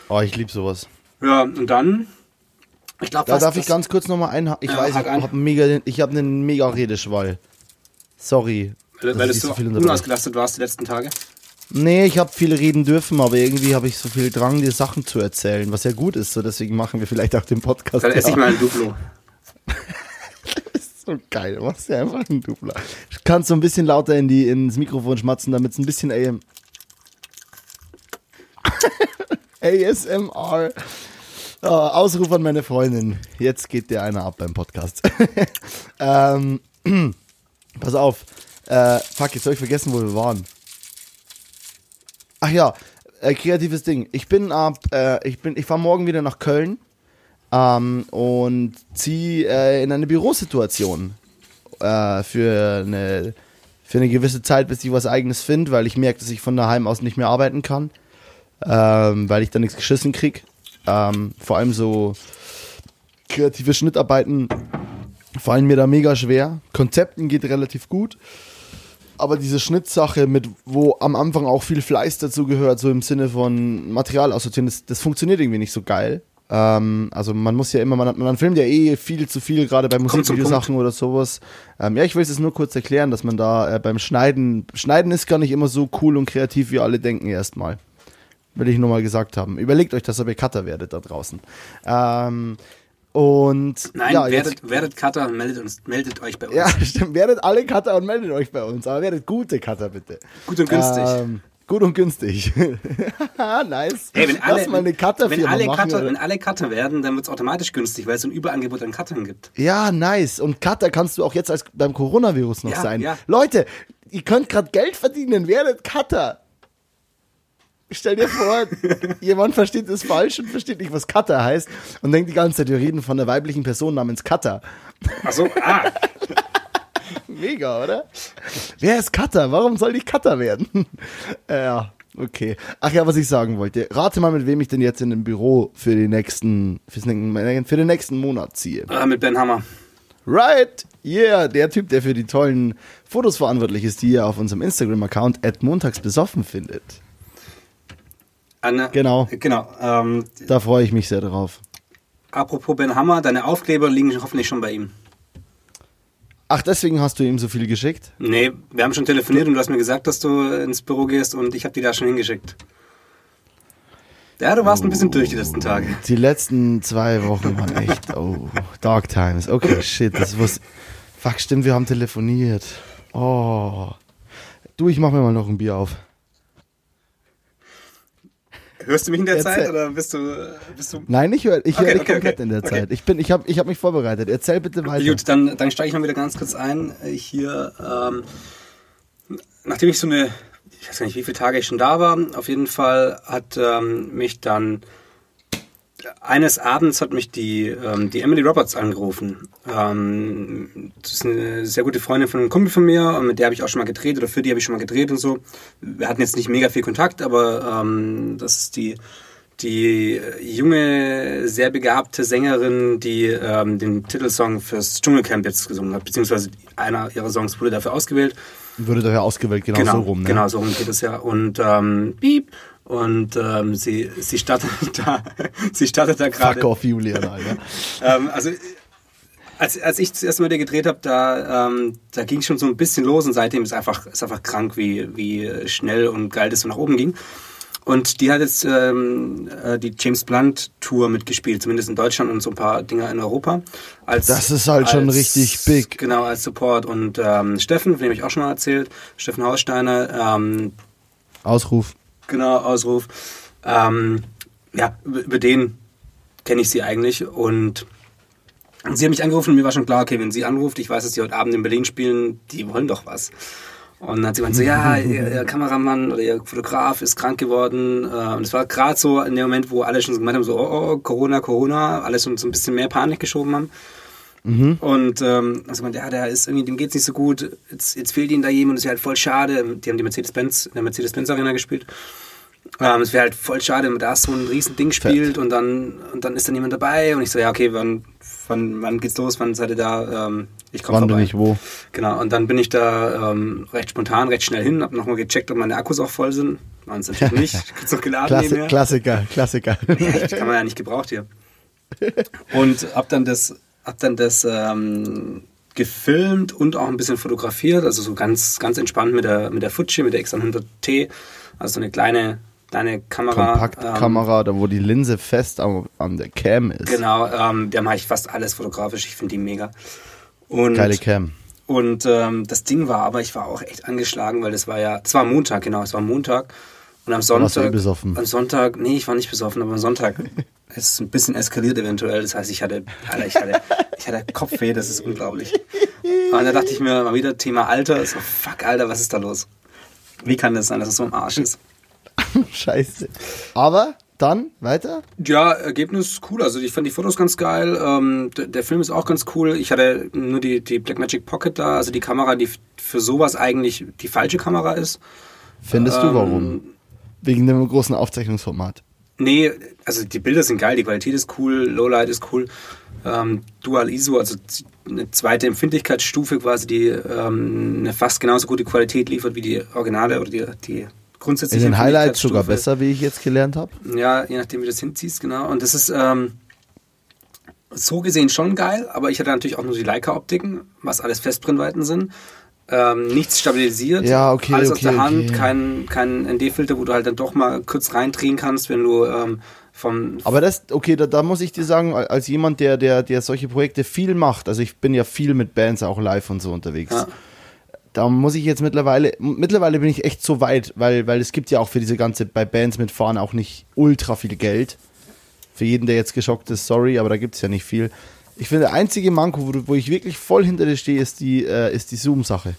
Oh, ich liebe sowas. Ja, und dann, ich glaube, Da darf ich ganz kurz nochmal ein. Ich Ja, weiß, ich habe mega, ich habe einen mega Redeschwall. Sorry. weil, weil du so viel unterbreche. unausgelastet warst die letzten Tage. Nee, ich habe viel reden dürfen, aber irgendwie habe ich so viel Drang, dir Sachen zu erzählen, was ja gut ist. So deswegen machen wir vielleicht auch den Podcast. Dann esse ich ja. mal ein Duplo. so geil. Du machst ja einfach einen Dupler. Du kannst so ein bisschen lauter in die, ins Mikrofon schmatzen, damit es ein bisschen AM. ASMR. Oh, Ausruf an meine Freundin. Jetzt geht der einer ab beim Podcast. ähm, pass auf. Äh, fuck, jetzt habe ich vergessen, wo wir waren. Ach ja, äh, kreatives Ding. Ich bin ab, äh, ich bin, ich fahre morgen wieder nach Köln ähm, und ziehe äh, in eine Bürosituation äh, für eine für eine gewisse Zeit, bis ich was Eigenes finde, weil ich merke, dass ich von daheim aus nicht mehr arbeiten kann, ähm, weil ich da nichts geschissen krieg. Ähm, vor allem so kreative Schnittarbeiten fallen mir da mega schwer. Konzepten geht relativ gut. Aber diese Schnittsache mit, wo am Anfang auch viel Fleiß dazu gehört, so im Sinne von Material aussortieren, das, das funktioniert irgendwie nicht so geil. Ähm, also man muss ja immer, man, man filmt ja eh viel zu viel, gerade bei Musikvideosachen oder sowas. Ähm, ja, ich will es jetzt nur kurz erklären, dass man da äh, beim Schneiden, Schneiden ist gar nicht immer so cool und kreativ, wie alle denken erstmal. Will ich nur mal gesagt haben. Überlegt euch, dass ihr Cutter werdet da draußen. Ähm, und Nein, ja, jetzt- werdet, werdet Cutter und meldet, uns, meldet euch bei uns. ja, stimmt. Werdet alle Cutter und meldet euch bei uns. Aber werdet gute Cutter, bitte. Gut und günstig. Ähm, gut und günstig. nice. Hey, wenn alle, Lass mal eine wenn alle machen. Cutter, wenn alle Cutter werden, dann wird es automatisch günstig, weil es ein Überangebot an Cuttern gibt. ja, nice. Und Cutter kannst du auch jetzt als beim Coronavirus noch Ja, sein. ja. Leute, ihr könnt gerade Geld verdienen. Werdet Cutter. Stell dir vor, jemand versteht es falsch und versteht nicht, was Cutter heißt und denkt die ganze Zeit, wir reden von einer weiblichen Person namens Cutter. Achso, ah, Mega, oder? Wer ist Cutter? Warum soll ich Cutter werden? Ja, okay. Ach ja, was ich sagen wollte. Rate mal, mit wem ich denn jetzt in dem Büro für, die nächsten, für den nächsten Monat ziehe. äh, mit Ben Hammer. Right, yeah, der Typ, der für die tollen Fotos verantwortlich ist, die ihr auf unserem Instagram-Account at montagsbesoffen findet. Anne, Genau. Genau. Ähm, Da freue ich mich sehr drauf. apropos Ben Hammer, deine Aufkleber liegen hoffentlich schon bei ihm. Ach, deswegen hast du ihm so viel geschickt? Nee, wir haben schon telefoniert und du hast mir gesagt, dass du ins Büro gehst und ich habe die da schon hingeschickt. Ja, du warst ein bisschen durch die letzten Tage. Die letzten zwei Wochen waren echt, oh, Dark Times. Okay, shit, das was. Fuck, stimmt, wir haben telefoniert. Oh. Du, ich mach mir mal noch ein Bier auf. Hörst du mich in der Erzähl. Zeit oder bist du, bist du Nein, ich höre ich Okay, hör dich okay, komplett okay. in der. Zeit. Ich bin, ich habe ich hab mich vorbereitet. Erzähl bitte weiter. Gut, dann, dann steige ich mal wieder ganz kurz ein. Äh, Hier, ähm, nachdem ich so eine, ich weiß gar nicht, wie viele Tage ich schon da war, auf jeden Fall hat ähm, mich dann eines Abends hat mich die, ähm, die Emily Roberts angerufen. Ähm, das ist eine sehr gute Freundin von einem Kumpel von mir, und mit der habe ich auch schon mal gedreht oder für die habe ich schon mal gedreht und so. Wir hatten jetzt nicht mega viel Kontakt, aber ähm, das ist die, die junge, sehr begabte Sängerin, die ähm, den Titelsong fürs Dschungelcamp jetzt gesungen hat, beziehungsweise einer ihrer Songs wurde dafür ausgewählt. Würde daher ausgewählt, genau, so rum. Ne? Genau, so rum geht es ja. Und ähm, piep. Und ähm, sie, sie startet da, sie startet da gerade. Fuck off, Julian, Alter. Ähm, also als, als ich das erste Mal dir gedreht habe, da, ähm, da ging schon so ein bisschen los und seitdem ist einfach, ist einfach krank, wie, wie schnell und geil das so nach oben ging. Und die hat jetzt ähm, äh, die James Blunt Tour mitgespielt, zumindest in Deutschland und so ein paar Dinger in Europa. Als, Das ist halt schon richtig big. Genau, als Support. Und ähm, Steffen, von dem ich auch schon mal erzählt, Steffen Haussteiner, ähm, Ausruf. Genau, Ausruf. Ähm, ja, über, den kenne ich sie eigentlich und sie hat mich angerufen und mir war schon klar, okay, wenn sie anruft, ich weiß, dass sie heute Abend in Berlin spielen, die wollen doch was. Und dann hat sie gemeint so, ja, ihr, ihr Kameramann oder ihr Fotograf ist krank geworden. Äh, Und es war gerade so in dem Moment, wo alle schon so gemeint haben, so, oh, oh, Corona, Corona, alles schon so ein bisschen mehr Panik geschoben haben. Mhm. Und ähm, also man, ja, der ist irgendwie, dem geht's nicht so gut. Jetzt, jetzt fehlt ihnen da jemand, das ist halt voll schade. Die haben die Mercedes-Benz in der Mercedes-Benz-Arena gespielt. Ähm, es wäre halt voll schade, wenn man da so ein riesen Ding spielt und dann, und dann ist da niemand dabei. Und ich so, ja, okay, wann, wann, wann geht's los? Wann seid ihr da? Ähm, ich komme Wann vorbei. bin ich wo? Genau, und dann bin ich da ähm, recht spontan, recht schnell hin, hab nochmal gecheckt, ob meine Akkus auch voll sind. Waren es natürlich nicht. Gibt's noch geladen Klassi nebenher. Klassiker, Klassiker. Echt, kann man ja nicht gebraucht hier. Und hab dann das, hab dann das ähm, gefilmt und auch ein bisschen fotografiert, also so ganz, ganz entspannt mit der, mit der Fuji, mit der X100T, also so eine kleine, kleine Kamera. Kompaktkamera, da wo die Linse fest am, an der Cam ist. Ähm, genau, ähm, da mache ich fast alles fotografisch, ich finde die mega. Und, Geile Cam. Und ähm, das Ding war aber, ich war auch echt angeschlagen, weil das war ja, es war Montag, genau, es war Montag. Und am warst du eh Sonntag. besoffen. Am Sonntag, nee, ich war nicht besoffen, aber am Sonntag ist es ein bisschen eskaliert eventuell. Das heißt, ich hatte, Alter, ich hatte, ich hatte Kopfweh, das ist unglaublich. Und da dachte ich mir mal wieder Thema Alter, so fuck, Alter, was ist da los? Wie kann das sein, dass es so im Arsch ist? Scheiße. Aber dann weiter? Ja, Ergebnis cool. Also ich fand die Fotos ganz geil. Ähm, der Film ist auch ganz cool. Ich hatte nur die, die Blackmagic Pocket da, also die Kamera, die für sowas eigentlich die falsche Kamera ist. Findest du Ähm, warum? Wegen dem großen Aufzeichnungsformat. Nee, also die Bilder sind geil, die Qualität ist cool, Lowlight ist cool. Ähm, Dual ISO, also eine zweite Empfindlichkeitsstufe quasi, die ähm, eine fast genauso gute Qualität liefert wie die Originale oder die, die In grundsätzliche den Highlights sogar besser, wie ich jetzt gelernt habe. Ja, je nachdem, wie du das hinziehst, genau. Und das ist ähm, so gesehen schon geil, aber ich hatte natürlich auch nur die Leica-Optiken, was alles Festbrennweiten sind. Ähm, nichts stabilisiert, Ja, okay, alles aus okay, der Hand, okay. kein, kein ND-Filter, wo du halt dann doch mal kurz reindrehen kannst, wenn du ähm, vom Aber das, okay, da, da muss ich dir sagen, als jemand, der, der, der solche Projekte viel macht, also ich bin ja viel mit Bands auch live und so unterwegs. Ja. Da muss ich jetzt mittlerweile, mittlerweile bin ich echt so weit, weil, weil es gibt ja auch für diese ganze, bei Bands mitfahren auch nicht ultra viel Geld. Für jeden, der jetzt geschockt ist, sorry, aber da gibt es ja nicht viel. Ich finde, der einzige Manko, wo, wo ich wirklich voll hinter dir stehe, ist die, äh, ist die Zoom-Sache.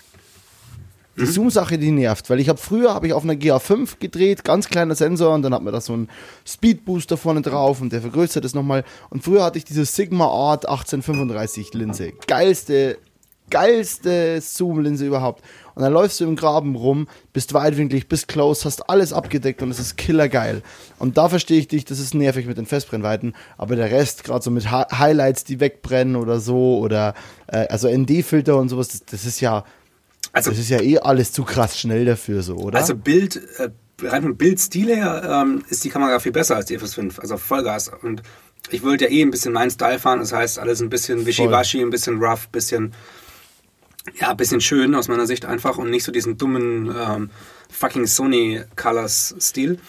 Die Zoom-Sache, die nervt, weil ich habe früher habe ich auf einer GA5 gedreht, ganz kleiner Sensor und dann hat man da so einen Speedbooster vorne drauf und der vergrößert es nochmal. Und früher hatte ich diese Sigma Art 1835 Linse. Geilste, geilste Zoom-Linse überhaupt. Und dann läufst du im Graben rum, bist weitwinklig, bist close, hast alles abgedeckt und es ist killergeil. Und da verstehe ich dich, das ist nervig mit den Festbrennweiten, aber der Rest, gerade so mit Hi Highlights, die wegbrennen oder so, oder äh, also ND-Filter und sowas, das, das ist ja, Also, das ist ja eh alles zu krass schnell dafür so, oder? also Bild, äh, rein vom Bildstil her ähm, ist die Kamera viel besser als die FS5, also Vollgas. Und ich wollte ja eh ein bisschen meinen Style fahren, das heißt alles ein bisschen wischiwaschi, ein bisschen rough, ein bisschen, ja, ein bisschen schön aus meiner Sicht einfach und nicht so diesen dummen ähm, fucking Sony Colors Stil.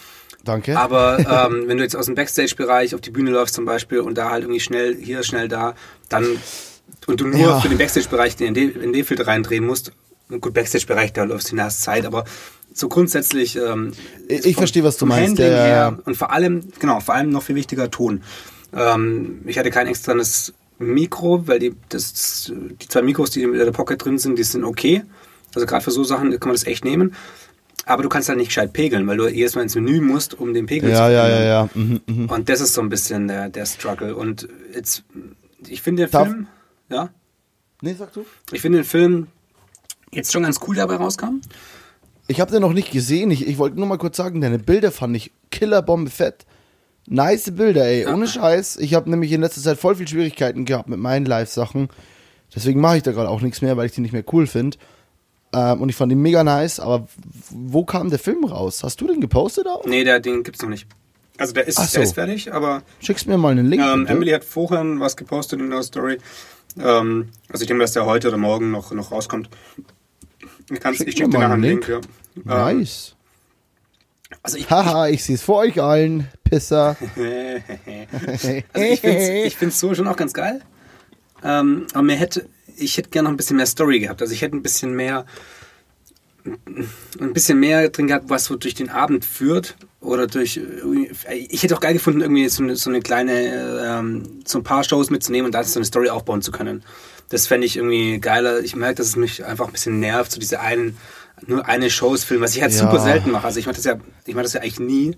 Danke. Aber ähm, wenn du jetzt aus dem Backstage-Bereich auf die Bühne läufst zum Beispiel und da halt irgendwie schnell hier, schnell da, dann und du nur Ja. für den Backstage-Bereich den ND-Filter reindrehen musst, gut, Backstage-Bereich, da läufst du in der Zeit, aber so grundsätzlich ähm, Ich- verstehe, was du meinst, Handling ja, ja. her und vor allem, genau, vor allem noch viel wichtiger Ton. Ähm, ich hatte kein externes Mikro, weil die, das, die zwei Mikros, die in der Pocket drin sind, die sind okay. Also gerade für so Sachen kann man das echt nehmen. Aber du kannst halt nicht gescheit pegeln, weil du jedes Mal ins Menü musst, um den Pegel zu ja, ja, ja, ja. Mhm, mhm. Und das ist so ein bisschen der, der Struggle. Und jetzt, ich finde den Darf- Film, ja, Nee, sag du? ich finde den Film jetzt schon ganz cool dabei rauskam. Ich habe den noch nicht gesehen. Ich, ich wollte nur mal kurz sagen, deine Bilder fand ich Killerbombe fett. Nice Bilder, ey. Ohne Scheiß. Ich habe nämlich in letzter Zeit voll viel Schwierigkeiten gehabt mit meinen Live-Sachen. Deswegen mache ich da gerade auch nichts mehr, weil ich die nicht mehr cool finde. Ähm, und ich fand die mega nice. Aber wo kam der Film raus? Hast du den gepostet auch? Nee, der, den gibt's noch nicht. Also der ist, so. der ist fertig, aber Schickst mir mal einen Link. ähm, bitte. Emily hat vorhin was gepostet in der Story. Ähm, also ich denke, dass der heute oder morgen noch, noch rauskommt. Ich, ich schicke dir mal nachher einen einen Link. ja. Ähm, Nice. also ich, Haha, ich sehe es vor euch allen. Pisser. Also ich finde ich find's so schon auch ganz geil. Ähm, aber mir hätte, ich hätte gerne noch ein bisschen mehr Story gehabt. Also ich hätte ein bisschen mehr, ein bisschen mehr drin gehabt, was so durch den Abend führt. Oder durch, ich hätte auch geil gefunden, irgendwie so eine, so eine kleine, ähm, so ein paar Shows mitzunehmen und da so eine Story aufbauen zu können. Das fände ich irgendwie geiler. Ich merke, dass es mich einfach ein bisschen nervt, so diese einen, nur eine Shows filmen, was ich halt Ja. super selten mache. Also ich mache das ja, ich mache das ja eigentlich nie.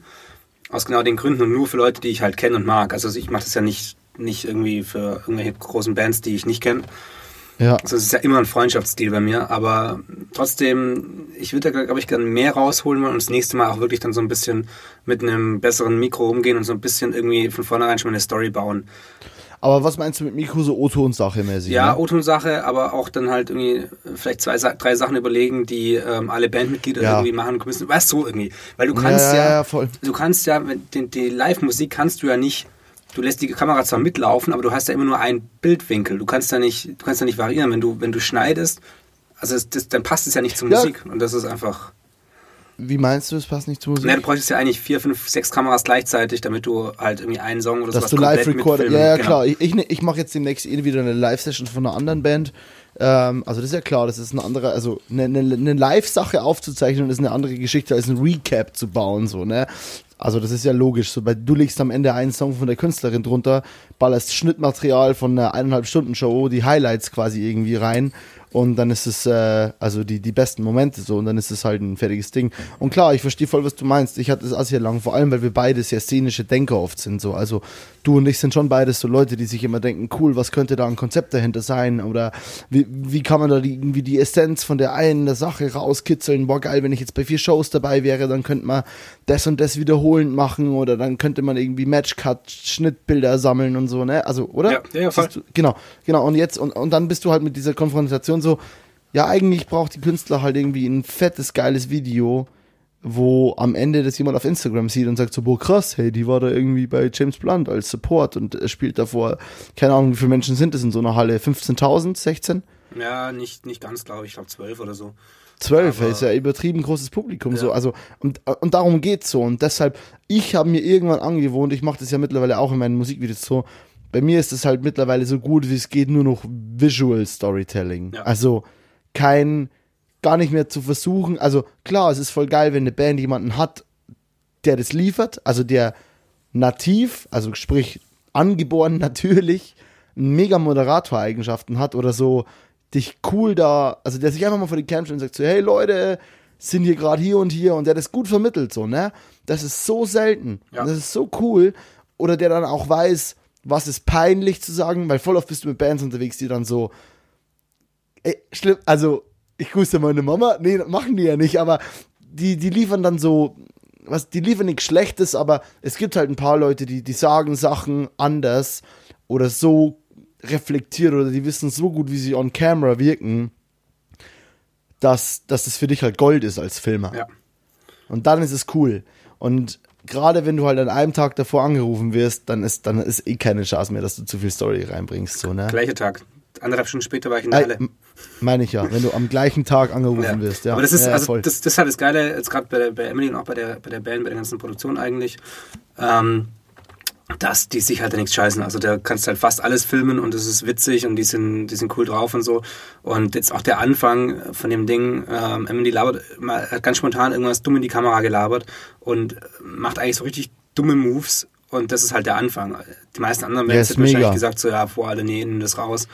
Aus genau den Gründen und nur für Leute, die ich halt kenne und mag. Also ich mache das ja nicht nicht irgendwie für irgendwelche großen Bands, die ich nicht kenne. Ja. Also es ist ja immer ein Freundschaftsstil bei mir, aber trotzdem, ich würde da, glaube ich, gerne mehr rausholen und das nächste Mal auch wirklich dann so ein bisschen mit einem besseren Mikro umgehen und so ein bisschen irgendwie von vornherein schon mal eine Story bauen. Aber was meinst du mit Mikro so O-Ton-Sache mäßig? Ja, ne? O-Ton-Sache, aber auch dann halt irgendwie vielleicht zwei, drei Sachen überlegen, die ähm, alle Bandmitglieder Ja. irgendwie machen müssen. Weißt du, so irgendwie. Weil du kannst ja, ja, ja, voll. du kannst ja, die, die Live-Musik kannst du ja nicht, du lässt die Kamera zwar mitlaufen, aber du hast ja immer nur einen Bildwinkel. Du kannst ja nicht, du kannst ja nicht variieren. Wenn du, wenn du schneidest, also das, das, dann passt es ja nicht zur Ja. Musik. Und das ist einfach. Wie meinst du, es passt nicht zu Musik? Ne, du bräuchtest ja eigentlich vier, fünf, sechs Kameras gleichzeitig, damit du halt irgendwie einen Song oder dass sowas du live recordest. Ja, ja, genau. klar. Ich, ich, ich mache jetzt demnächst eh wieder eine Live-Session von einer anderen Band. Ähm, also das ist ja klar, das ist eine andere, also eine, eine, eine Live-Sache aufzuzeichnen ist eine andere Geschichte als ein Recap zu bauen, so, ne? Also das ist ja logisch. So, weil du legst am Ende einen Song von der Künstlerin drunter, ballerst Schnittmaterial von einer eineinhalb Stunden Show, die Highlights quasi irgendwie rein und dann ist es äh, also die, die besten Momente so und dann ist es halt ein fertiges Ding. Und klar, ich verstehe voll, was du meinst. Ich hatte es auch sehr lang, vor allem, weil wir beide sehr szenische Denker oft sind. So. Also du und ich sind schon beides so Leute, die sich immer denken, cool, was könnte da ein Konzept dahinter sein? Oder wie, wie kann man da die, irgendwie die Essenz von der einen der Sache rauskitzeln? Boah, geil, wenn ich jetzt bei vier Shows dabei wäre, dann könnte man das und das wiederholend machen oder dann könnte man irgendwie Matchcut, Schnittbilder sammeln und so, ne? Also, oder? Ja, ja, voll. Du, genau, genau. Und jetzt, und, und dann bist du halt mit dieser Konfrontation so, ja, eigentlich braucht die Künstler halt irgendwie ein fettes, geiles Video, wo am Ende das jemand auf Instagram sieht und sagt so, boah, krass, hey, die war da irgendwie bei James Blunt als Support und er spielt davor, keine Ahnung, wie viele Menschen sind es in so einer Halle? 15.000, 16? Ja, nicht, nicht ganz, glaube ich. Ich glaube zwölf oder so. 12, Aber- ist ja übertrieben großes Publikum Ja. so, also und, und darum geht's so und deshalb ich habe mir irgendwann angewohnt, ich mache das ja mittlerweile auch in meinen Musikvideos so. Bei mir ist es halt mittlerweile so gut wie es geht nur noch Visual Storytelling. Ja. Also kein gar nicht mehr zu versuchen, also klar, es ist voll geil, wenn eine Band jemanden hat, der das liefert, also der nativ, also sprich angeboren natürlich, mega Moderator-Eigenschaften hat oder so dich cool da, also der sich einfach mal vor die Cam stellt und sagt so, hey Leute, sind hier gerade hier und hier und der das gut vermittelt, so, ne? Das ist so selten. Ja. Das ist so cool. Oder der dann auch weiß, was ist peinlich zu sagen, weil voll oft bist du mit Bands unterwegs, die dann so, ey, schlimm, also ich grüße meine Mama, nee, machen die ja nicht, aber die, die liefern dann so, was, die liefern nichts Schlechtes, aber es gibt halt ein paar Leute, die, die sagen Sachen anders oder so reflektiert oder die wissen so gut, wie sie on camera wirken, dass, dass das für dich halt Gold ist als Filmer. Ja. Und dann ist es cool. Und gerade wenn du halt an einem Tag davor angerufen wirst, dann ist, dann ist eh keine Chance mehr, dass du zu viel Story reinbringst, so, ne? Gleicher Tag. Anderthalb Stunden später war ich in der Halle. Meine ich ja, wenn du am gleichen Tag angerufen wirst, ja. Aber das ist, ja, ja, also voll. das, das ist halt das Geile, jetzt gerade bei, bei Emily und auch bei der, bei der Band, bei der ganzen Produktion eigentlich, ähm, dass die sich halt da nichts scheißen. Also da kannst du halt fast alles filmen und es ist witzig und die sind, die sind cool drauf und so. Und jetzt auch der Anfang von dem Ding, ähm, Emily labert hat ganz spontan irgendwas dumm in die Kamera gelabert und macht eigentlich so richtig dumme Moves. Und das ist halt der Anfang. Die meisten anderen Bands ist hätten wahrscheinlich mega. gesagt, so ja, vor alle, nee, nimm das raus.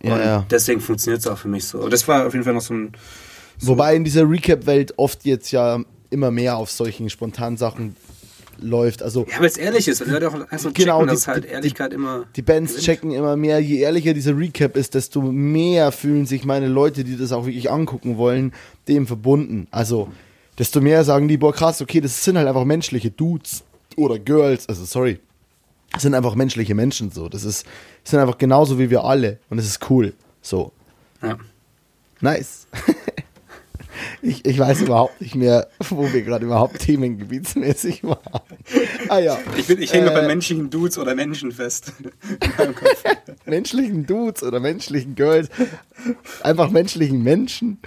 Und Ja, ja. deswegen funktioniert es auch für mich so. Und das war auf jeden Fall noch so ein, Wobei in dieser Recap-Welt oft jetzt ja immer mehr auf solchen spontanen Sachen läuft. Also Ja, weil es ehrlich ist, weil die Leute auch einfach Genau, checken, die- dass halt die- Ehrlichkeit immer. die Bands gewinnt. checken immer mehr, je ehrlicher dieser Recap ist, desto mehr fühlen sich meine Leute, die das auch wirklich angucken wollen, dem verbunden. Also, desto mehr sagen die, boah krass, okay, das sind halt einfach menschliche Dudes oder Girls, also sorry, das sind einfach menschliche Menschen so. Das ist, das sind einfach genauso wie wir alle und das ist cool. So, Ja. nice. Ich, ich weiß überhaupt nicht mehr, wo wir gerade überhaupt themengebietsmäßig waren. Ah ja. Ich, bin- ich hänge Äh, bei menschlichen Dudes oder Menschen fest. menschlichen Dudes oder menschlichen Girls, einfach menschlichen Menschen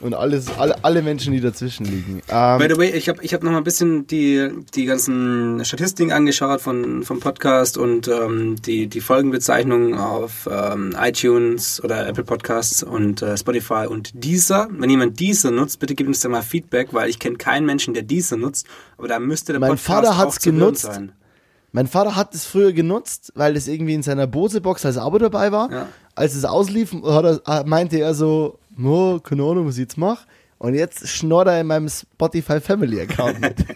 und alles, alle, alle Menschen, die dazwischen liegen. By Ähm, the way, ich habe ich hab noch mal ein bisschen die, die ganzen Statistiken angeschaut von, vom Podcast und ähm, die, die Folgenbezeichnungen auf ähm, iTunes oder Apple Podcasts und äh, Spotify und Deezer. Wenn jemand Deezer nutzt, bitte gib uns da mal Feedback, weil ich kenne keinen Menschen, der Deezer nutzt, aber da müsste der Mein Podcast Vater hat's auch genutzt. sein. mein Vater hat es früher genutzt, weil es irgendwie in seiner Bose-Box als Abo dabei war. Ja. Als es auslief, er, meinte er so, no, keine Ahnung, was ich jetzt mache. Und jetzt schnorrt er in meinem Spotify Family Account mit.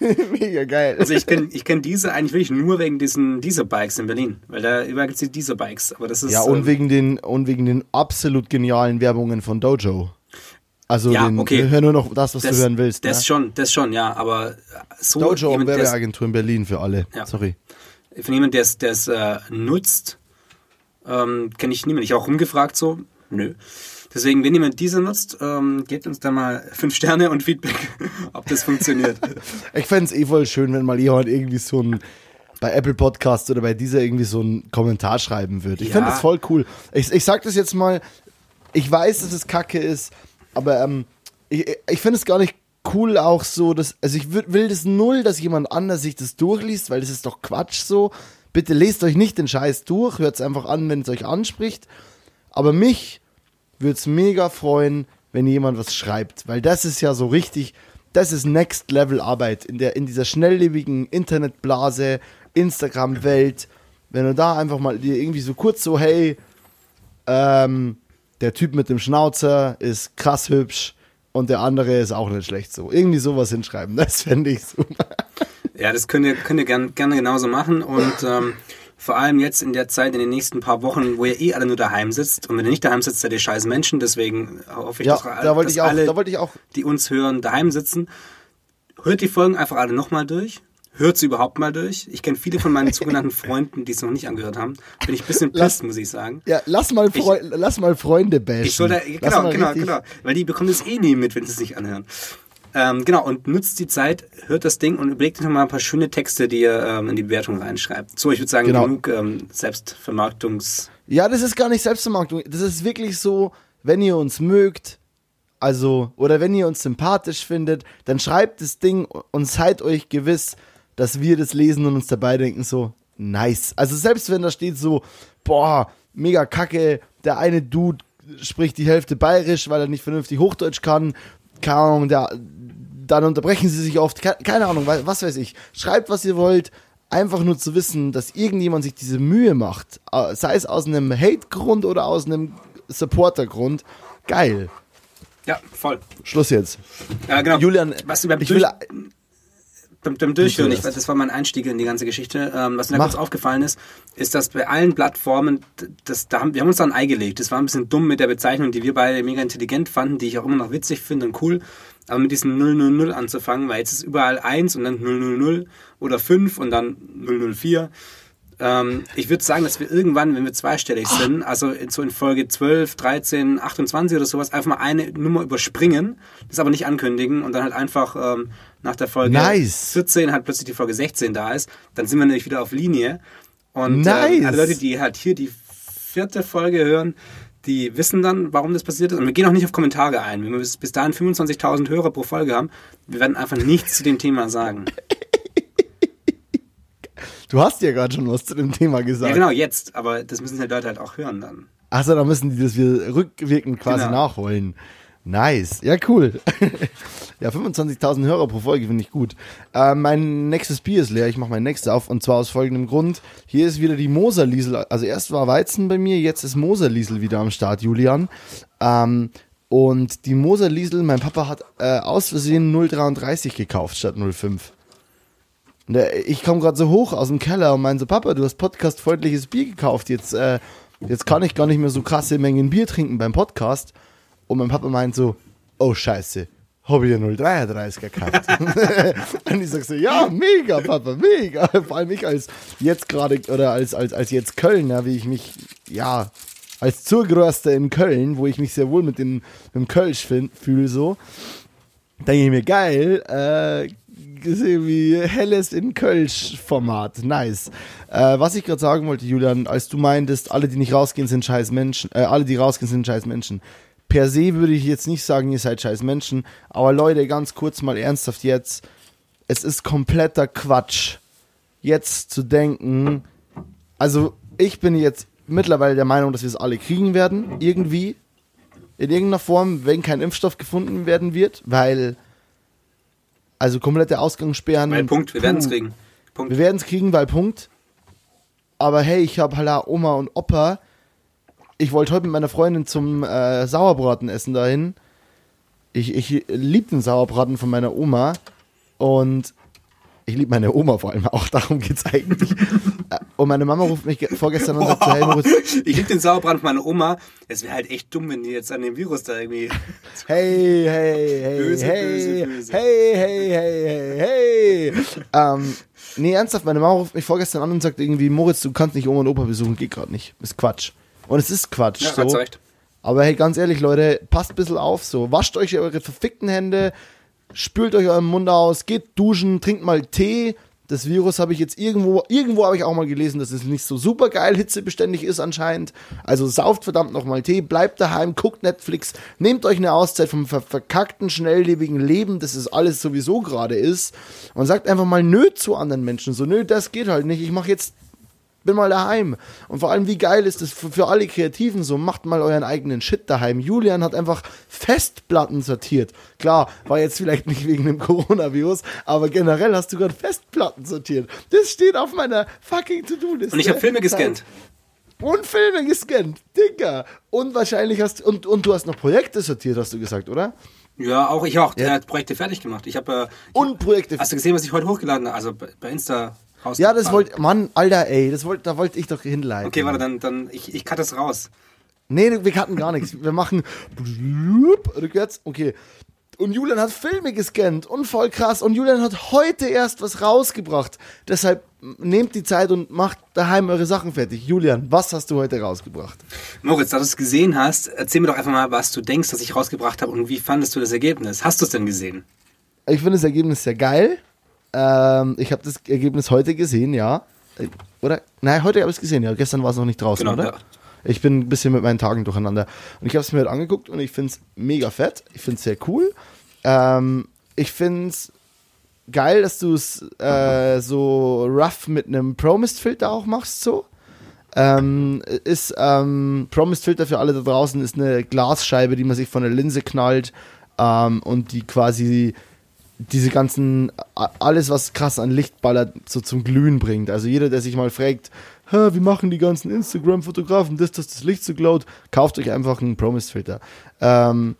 Mega geil. Also ich kenne ich kenn diese eigentlich wirklich nur wegen diesen Diesel-Bikes in Berlin. Weil da überall gibt es die Diesel-Bikes. Aber das ist. Ja, und ähm, wegen den, und wegen den absolut genialen Werbungen von Dojo. Also Ja, den, okay. hör nur noch das, was das, du hören willst. Das ne? schon, das schon, ja. Aber so Dojo jemand, Werbeagentur in Berlin für alle. Ja. Sorry. von jemand, der es äh, nutzt, ähm, kenne ich niemanden. Ich habe auch rumgefragt so, nö. Deswegen, wenn jemand diese nutzt, ähm, gebt uns da mal fünf Sterne und Feedback, ob das funktioniert. Ich fänd's eh voll schön, wenn mal jemand irgendwie so ein bei Apple Podcast oder bei dieser irgendwie so einen Kommentar schreiben würde. Ich Ja. find das voll cool. Ich, ich sag das jetzt mal, ich weiß, dass es kacke ist, aber ähm, ich, ich finde es gar nicht cool auch so, dass, also ich will das null, dass jemand anders sich das durchliest, weil das ist doch Quatsch so. Bitte lest euch nicht den Scheiß durch, hört es einfach an, wenn es euch anspricht. Aber mich würde es mega freuen, wenn jemand was schreibt, weil das ist ja so richtig, das ist Next Level Arbeit in der in dieser schnelllebigen Internetblase, Instagram-Welt. Wenn du da einfach mal dir irgendwie so kurz so, hey, ähm, der Typ mit dem Schnauzer ist krass hübsch und der andere ist auch nicht schlecht so. Irgendwie sowas hinschreiben, das fände ich super. Ja, das könnt ihr, könnt ihr gern, gerne genauso machen und ähm, vor allem jetzt in der Zeit, in den nächsten paar Wochen, wo ihr eh alle nur daheim sitzt und wenn ihr nicht daheim sitzt, seid ihr scheiß Menschen, deswegen hoffe ich, Ja, dass, da dass ich auch, alle, da wollte ich auch die uns hören, daheim sitzen. Hört die Folgen einfach alle nochmal durch. Hört sie überhaupt mal durch. Ich kenne viele von meinen sogenannten Freunden, die es noch nicht angehört haben. Bin ich ein bisschen pisst, muss ich sagen. Ja, lass mal, Freu lass mal Freunde bashen. Ich soll da, genau, genau, richtig- genau. Weil die bekommen das eh nie mit, wenn sie es nicht anhören. Ähm, genau, und nutzt die Zeit, hört das Ding und überlegt euch noch mal ein paar schöne Texte, die ihr ähm, in die Bewertung reinschreibt. So, ich würde sagen, Genau. genug ähm, Selbstvermarktungs... Ja, das ist gar nicht Selbstvermarktung. Das ist wirklich so, wenn ihr uns mögt, also, oder wenn ihr uns sympathisch findet, dann schreibt das Ding und seid euch gewiss, dass wir das lesen und uns dabei denken so, nice. Also selbst wenn da steht so, boah, mega kacke, der eine Dude spricht die Hälfte bayerisch, weil er nicht vernünftig Hochdeutsch kann, keine Ahnung, der, dann unterbrechen sie sich oft, ke- keine Ahnung, wa- was weiß ich. Schreibt, was ihr wollt, einfach nur zu wissen, dass irgendjemand sich diese Mühe macht, äh, sei es aus einem Hate-Grund oder aus einem Supporter-Grund, geil. Ja, voll. Schluss jetzt. Ja, genau. Julian, was ich will, beim, beim Durchhören, Du ich, das war mein Einstieg in die ganze Geschichte, ähm, was mir Mach. kurz aufgefallen ist, ist, dass bei allen Plattformen, das, da haben, wir haben uns da ein Ei gelegt. Das war ein bisschen dumm mit der Bezeichnung, die wir beide mega intelligent fanden, die ich auch immer noch witzig finde und cool. Aber mit diesem 000 anzufangen, weil jetzt ist überall 1 und dann 000 oder 5 und dann 004. Ähm, ich würde sagen, dass wir irgendwann, wenn wir zweistellig sind, also in- so in Folge 12, 13, 28 oder sowas, einfach mal eine Nummer überspringen, das aber nicht ankündigen und dann halt einfach ähm, nach der Folge Nice. 14 halt plötzlich die Folge 16 da ist, dann sind wir nämlich wieder auf Linie. Und Nice. ähm, alle Leute, die halt hier die vierte Folge hören, die wissen dann, warum das passiert ist. Und wir gehen auch nicht auf Kommentare ein. Wenn wir bis, bis dahin 25.000 Hörer pro Folge haben, wir werden einfach nichts zu dem Thema sagen. du hast ja gerade schon was zu dem Thema gesagt. Ja, genau, jetzt. Aber das müssen die Leute halt auch hören dann. Achso, da müssen die das wieder rückwirkend quasi Genau. nachholen. Nice. Ja, cool. ja, 25.000 Hörer pro Folge finde ich gut. Äh, mein nächstes Bier ist leer. Ich mache mein nächstes auf und zwar aus folgendem Grund. Hier ist wieder die Moserliesel. Also erst war Weizen bei mir, jetzt ist Moserliesel wieder am Start, Julian. Ähm, und die Moserliesel, mein Papa hat äh, aus Versehen 0,33 gekauft statt 0,5. Der, ich komme gerade so hoch aus dem Keller und meine so, Papa, du hast podcastfreundliches Bier gekauft. Jetzt, äh, jetzt kann ich gar nicht mehr so krasse Mengen Bier trinken beim Podcast. Und mein Papa meint so, oh scheiße, habe ich ja 0,33 gekauft. und ich sag so, ja, mega, Papa, mega. Vor allem ich als jetzt gerade, oder als, als, als jetzt Kölner, wie ich mich, ja, als Zurgröster in Köln, wo ich mich sehr wohl mit dem, mit dem Kölsch fühle, so denke ich mir, geil, äh, ist helles in Kölsch-Format. Nice. Äh, was ich gerade sagen wollte, Julian, als du meintest, alle, die nicht rausgehen, sind scheiß Menschen, äh, alle, die rausgehen, sind scheiß Menschen. Per se würde ich jetzt nicht sagen, ihr seid scheiß Menschen, aber Leute, ganz kurz mal ernsthaft jetzt, es ist kompletter Quatsch, jetzt zu denken, also ich bin jetzt mittlerweile der Meinung, dass wir es alle kriegen werden, irgendwie, in irgendeiner Form, wenn kein Impfstoff gefunden werden wird, weil also komplette Ausgangssperren. Weil Punkt, wir werden es kriegen. Punkt. Wir werden es kriegen, weil Punkt. Aber hey, ich habe halt auch Oma und Opa. Ich wollte heute mit meiner Freundin zum äh, Sauerbraten essen dahin. ich, ich liebe den Sauerbraten von meiner Oma und ich liebe meine Oma vor allem auch, darum geht es eigentlich. und meine Mama ruft mich vorgestern an und sagt hey Moritz. Ich liebe den Sauerbrand von meiner Oma. Es wäre halt echt dumm, wenn die jetzt an dem Virus da irgendwie... Hey, hey, hey, Böse, hey, böse, böse. hey, hey, hey, hey, hey. ähm, nee, ernsthaft, meine Mama ruft mich vorgestern an und sagt irgendwie, Moritz, du kannst nicht Oma und Opa besuchen, geht gerade nicht. Ist Quatsch. Und es ist Quatsch. Ja, so. recht. Aber hey, ganz ehrlich, Leute, passt ein bisschen auf so. Wascht euch eure verfickten Hände, spült euch euren Mund aus, geht duschen, trinkt mal Tee. Das Virus habe ich jetzt irgendwo, irgendwo habe ich auch mal gelesen, dass es nicht so super geil hitzebeständig ist anscheinend. Also sauft verdammt nochmal Tee, bleibt daheim, guckt Netflix, nehmt euch eine Auszeit vom ver verkackten, schnelllebigen Leben, das es alles sowieso gerade ist und sagt einfach mal nö zu anderen Menschen. So, nö, das geht halt nicht. Ich mache jetzt bin mal daheim. Und vor allem, wie geil ist das für, für alle Kreativen so? Macht mal euren eigenen Shit daheim. Julian hat einfach Festplatten sortiert. Klar, war jetzt vielleicht nicht wegen dem Coronavirus, aber generell hast du gerade Festplatten sortiert. Das steht auf meiner fucking To-Do-Liste. Und ich habe Filme gescannt. Und Filme gescannt, Digga. Und wahrscheinlich hast und, und du hast noch Projekte sortiert, hast du gesagt, oder? Ja, auch ich auch Ja. äh, Projekte fertig gemacht. Ich habe... Äh, Und Projekte. hast du gesehen, was ich heute hochgeladen habe? Also bei Insta. Ja, das wollte, Mann, Alter, ey, das wollte, da wollte ich doch hinleiten. Okay, warte, dann, dann ich, ich cut das raus. Nee, wir hatten gar nichts. Wir machen rückwärts. Okay. Und Julian hat Filme gescannt und voll krass. Und Julian hat heute erst was rausgebracht. Deshalb nehmt die Zeit und macht daheim eure Sachen fertig. Julian, was hast du heute rausgebracht? Moritz, da du es gesehen hast, erzähl mir doch einfach mal, was du denkst, dass ich rausgebracht habe und wie fandest du das Ergebnis? Hast du es denn gesehen? Ich finde das Ergebnis sehr geil. Ähm, ich habe das Ergebnis heute gesehen, ja. Äh, Oder? Nein, heute habe ich es gesehen, ja. Gestern war es noch nicht draußen, Genau, oder? ja. Ich bin ein bisschen mit meinen Tagen durcheinander. Und ich habe es mir halt angeguckt und ich finde es mega fett. Ich finde es sehr cool. Ähm, ich finde es geil, dass du es äh, so rough mit einem Promist-Filter auch machst, so. Ähm, ist ähm, Promised Filter für alle da draußen ist eine Glasscheibe, die man sich von der Linse knallt ähm, und die quasi diese ganzen, alles was krass an Licht ballert, so zum Glühen bringt. Also jeder, der sich mal fragt, wie machen die ganzen Instagram-Fotografen das, dass das Licht so glowt, kauft euch einfach einen Promised-Filter. Ähm,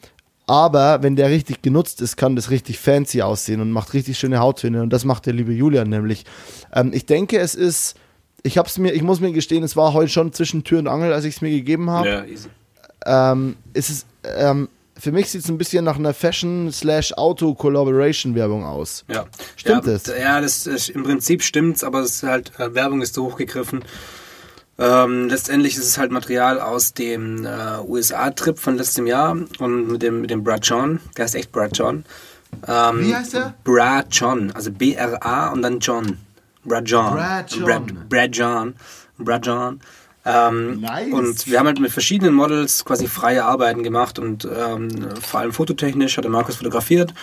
aber wenn der richtig genutzt ist, kann das richtig fancy aussehen und macht richtig schöne Hauttöne. Und das macht der liebe Julian nämlich. Ähm, ich denke, es ist, ich hab's mir, ich muss mir gestehen, es war heute schon zwischen Tür und Angel, als ich es mir gegeben habe Ja, easy. ähm, ist es, ähm, für mich sieht es ein bisschen nach einer Fashion-Auto-Collaboration-Werbung aus. Ja. Stimmt ja, das? Ja, das ist, im Prinzip stimmt's, aber es ist halt, äh, Werbung ist so hochgegriffen. Ähm, letztendlich ist es halt Material aus dem äh, USA-Trip von letztem Jahr und mit dem, mit dem Brad John, der heißt echt Brad John. Ähm, Wie heißt der? Brad John, also B-R-A und dann John. Brad John. Brad John. Brad, Brad John. Brad John. Ähm, Nice. Und wir haben halt mit verschiedenen Models quasi freie Arbeiten gemacht und ähm, vor allem fototechnisch hat der Markus fotografiert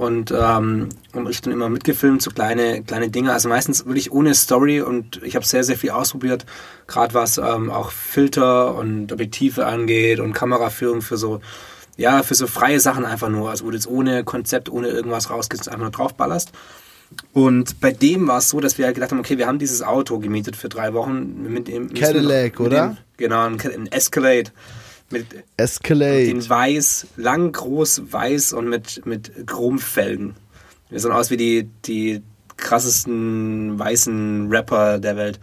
und, ähm, und ich dann immer mitgefilmt, so kleine, kleine Dinge. Also meistens wirklich ohne Story und ich habe sehr, sehr viel ausprobiert, gerade was ähm, auch Filter und Objektive angeht und Kameraführung für so, ja, für so freie Sachen einfach nur. Also wo du jetzt ohne Konzept, ohne irgendwas rausgehst, einfach nur draufballerst. Und bei dem war es so, dass wir halt gedacht haben, okay, wir haben dieses Auto gemietet für drei Wochen. Mit dem, Cadillac, mit oder? Dem, genau, ein, Ca- ein Escalade. Mit Escalade. in weiß, lang, groß, weiß und mit, mit Chromfelgen. Wir sehen aus wie die, die krassesten weißen Rapper der Welt.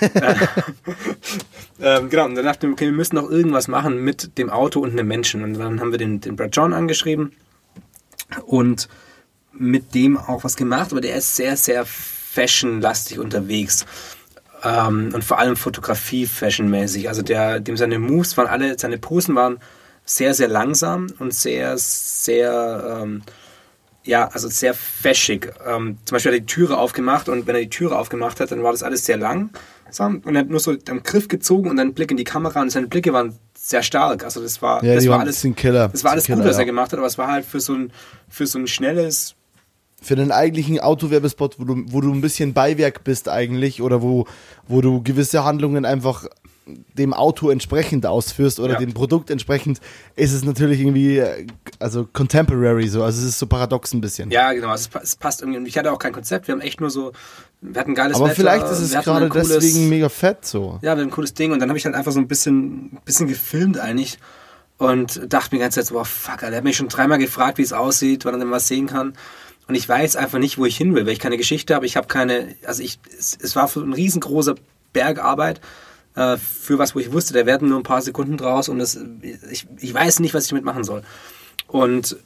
ähm, genau, und dann dachten wir, okay, wir müssen noch irgendwas machen mit dem Auto und einem Menschen. Und dann haben wir den, den Brad John angeschrieben und mit dem auch was gemacht, aber der ist sehr, sehr fashionlastig unterwegs. Ähm, und vor allem Fotografie fashionmäßig. Also der, dem seine Moves waren alle, seine Posen waren sehr, sehr langsam und sehr, sehr, ähm, ja, also sehr fashig. Ähm, zum Beispiel hat er die Türe aufgemacht und wenn er die Türe aufgemacht hat, dann war das alles sehr lang. Und er hat nur so am Griff gezogen und dann einen Blick in die Kamera und seine Blicke waren sehr stark. Also das war, Ja, das war alles, Killer. das war alles Killer, gut, was ja. er gemacht hat, aber es war halt für so ein, für so ein schnelles, Für den eigentlichen Autowerbespot, wo du, wo du ein bisschen Beiwerk bist eigentlich oder wo, wo du gewisse Handlungen einfach dem Auto entsprechend ausführst oder Ja. dem Produkt entsprechend, ist es natürlich irgendwie, also contemporary so, also es ist so paradox ein bisschen. ja genau, es, es passt irgendwie. Und ich hatte auch kein Konzept, wir haben echt nur so, wir hatten geiles Aber Wetter, vielleicht ist es gerade ein cooles- deswegen mega fett so. Ja, wir ein cooles Ding und dann habe ich halt einfach so ein bisschen, bisschen gefilmt eigentlich. und dachte mir die ganze Zeit so, boah, fuck, Alter, der hat mich schon dreimal gefragt, wie es aussieht, wann er denn was sehen kann. Und ich weiß einfach nicht, wo ich hin will, weil ich keine Geschichte habe. Ich habe keine, also ich, es, es war ein riesengroßer Bergarbeit äh, für was, wo ich wusste, da werden nur ein paar Sekunden draus und das, ich, ich weiß nicht, was ich damit machen soll. Und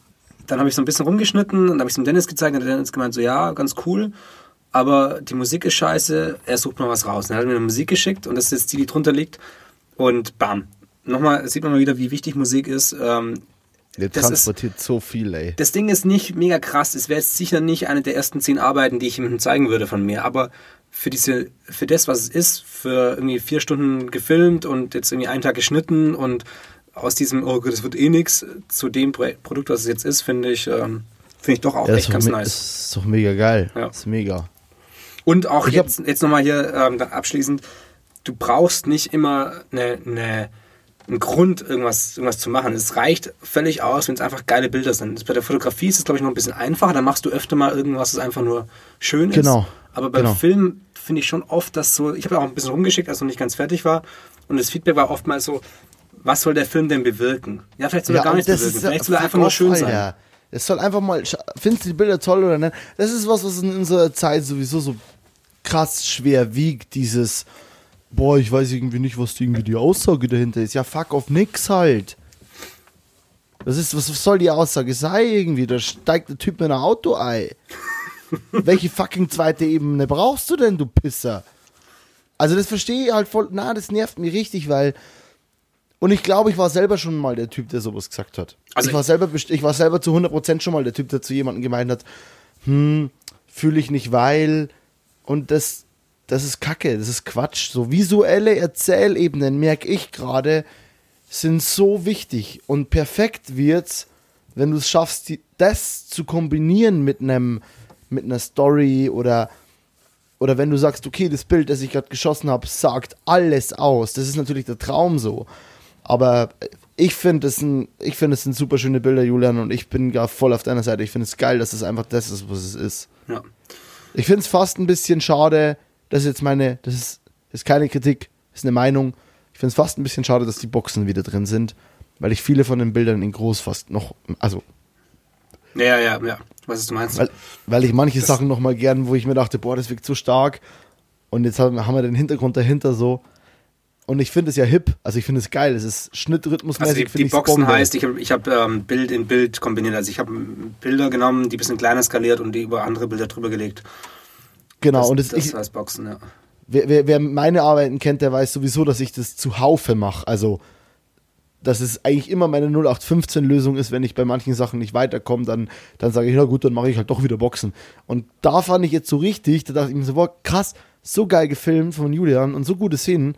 dann habe ich so ein bisschen rumgeschnitten und habe ich es dem Dennis gezeigt und der Dennis gemeint so, ja, ganz cool, aber die Musik ist scheiße, er sucht mal was raus. Und er hat mir eine Musik geschickt und das ist jetzt die, die drunter liegt und bam. Nochmal sieht man mal wieder, wie wichtig Musik ist. Ähm, Der das transportiert so viel, ey. das Ding ist nicht mega krass. Es wäre jetzt sicher nicht eine der ersten zehn Arbeiten, die ich ihm zeigen würde von mir. Aber für diese, für das, was es ist, für irgendwie vier Stunden gefilmt und jetzt irgendwie einen Tag geschnitten und aus diesem, oh Gott, das wird eh nix, zu dem Pro Produkt, was es jetzt ist, finde ich, ähm, finde ich doch auch Ja, echt ist, ganz nice. das ist doch mega geil. Ja. Das ist mega. Und auch Ich jetzt, jetzt nochmal hier ähm, abschließend, du brauchst nicht immer eine, eine, einen Grund, irgendwas, irgendwas zu machen. Es reicht völlig aus, wenn es einfach geile Bilder sind. Bei der Fotografie ist es, glaube ich, noch ein bisschen einfacher. Da machst du öfter mal irgendwas, das einfach nur schön ist. Genau. Aber beim Genau. Film finde ich schon oft, dass so, ich habe ja auch ein bisschen rumgeschickt, als noch nicht ganz fertig war. Und das Feedback war oftmals so, was soll der Film denn bewirken? Ja, vielleicht soll er gar nichts bewirken. ist Vielleicht soll er einfach nur schön sein. Alter. Es soll einfach mal, findest du die Bilder toll oder nicht? Das ist was, was in unserer Zeit sowieso so krass schwer wiegt, dieses, boah, ich weiß irgendwie nicht, was die, irgendwie die Aussage dahinter ist. Ja, fuck auf nix halt. Das ist, was soll die Aussage sein irgendwie? Da steigt der Typ mit einem Auto ein. Welche fucking zweite Ebene brauchst du denn, du Pisser? Also das verstehe ich halt voll, na, das nervt mich richtig, weil und ich glaube, ich war selber schon mal der Typ, der sowas gesagt hat. Also ich, war selber, ich war selber zu 100% schon mal der Typ, der zu jemandem gemeint hat, hm, fühle ich nicht, weil. Und das, das ist Kacke, das ist Quatsch. So visuelle Erzählebenen, merke ich gerade, sind so wichtig. Und perfekt wird's, wenn du es schaffst, die, das zu kombinieren mit einem mit einer Story oder oder wenn du sagst, okay, das Bild, das ich gerade geschossen habe, sagt alles aus. Das ist natürlich der Traum so. Aber ich finde es es sind super schöne Bilder, Julian, und ich bin gar voll auf deiner Seite. Ich finde es geil, dass es einfach das ist, was es ist. Ja. Ich finde es fast ein bisschen schade, das ist jetzt meine, das ist, ist keine Kritik, ist eine Meinung. Ich finde es fast ein bisschen schade, dass die Boxen wieder drin sind, weil ich viele von den Bildern in groß fast noch, also, Ja, ja, ja. Was ist du meinst? weil, weil ich manche Sachen noch mal gern, wo ich mir dachte, boah, das wirkt so stark und jetzt haben, haben wir den Hintergrund dahinter so. Und ich finde es ja hip, also ich finde es geil, es ist schnittrhythmusmäßig, Also die, die Boxen Bombe. heißt, ich habe ich hab, ähm, Bild in Bild kombiniert. Also ich habe Bilder genommen, die ein bisschen kleiner skaliert und die über andere Bilder drüber gelegt. Genau, das, und das, das ich, heißt Boxen, ja. wer, wer, wer meine Arbeiten kennt, der weiß sowieso, dass ich das zu Haufe mache. Also, dass es eigentlich immer meine 0815-Lösung ist, wenn ich bei manchen Sachen nicht weiterkomme, dann, dann sage ich, na gut, dann mache ich halt doch wieder Boxen. Und da fand ich jetzt so richtig, da dachte ich mir so, boah, krass, so geil gefilmt von Julian und so gute Szenen,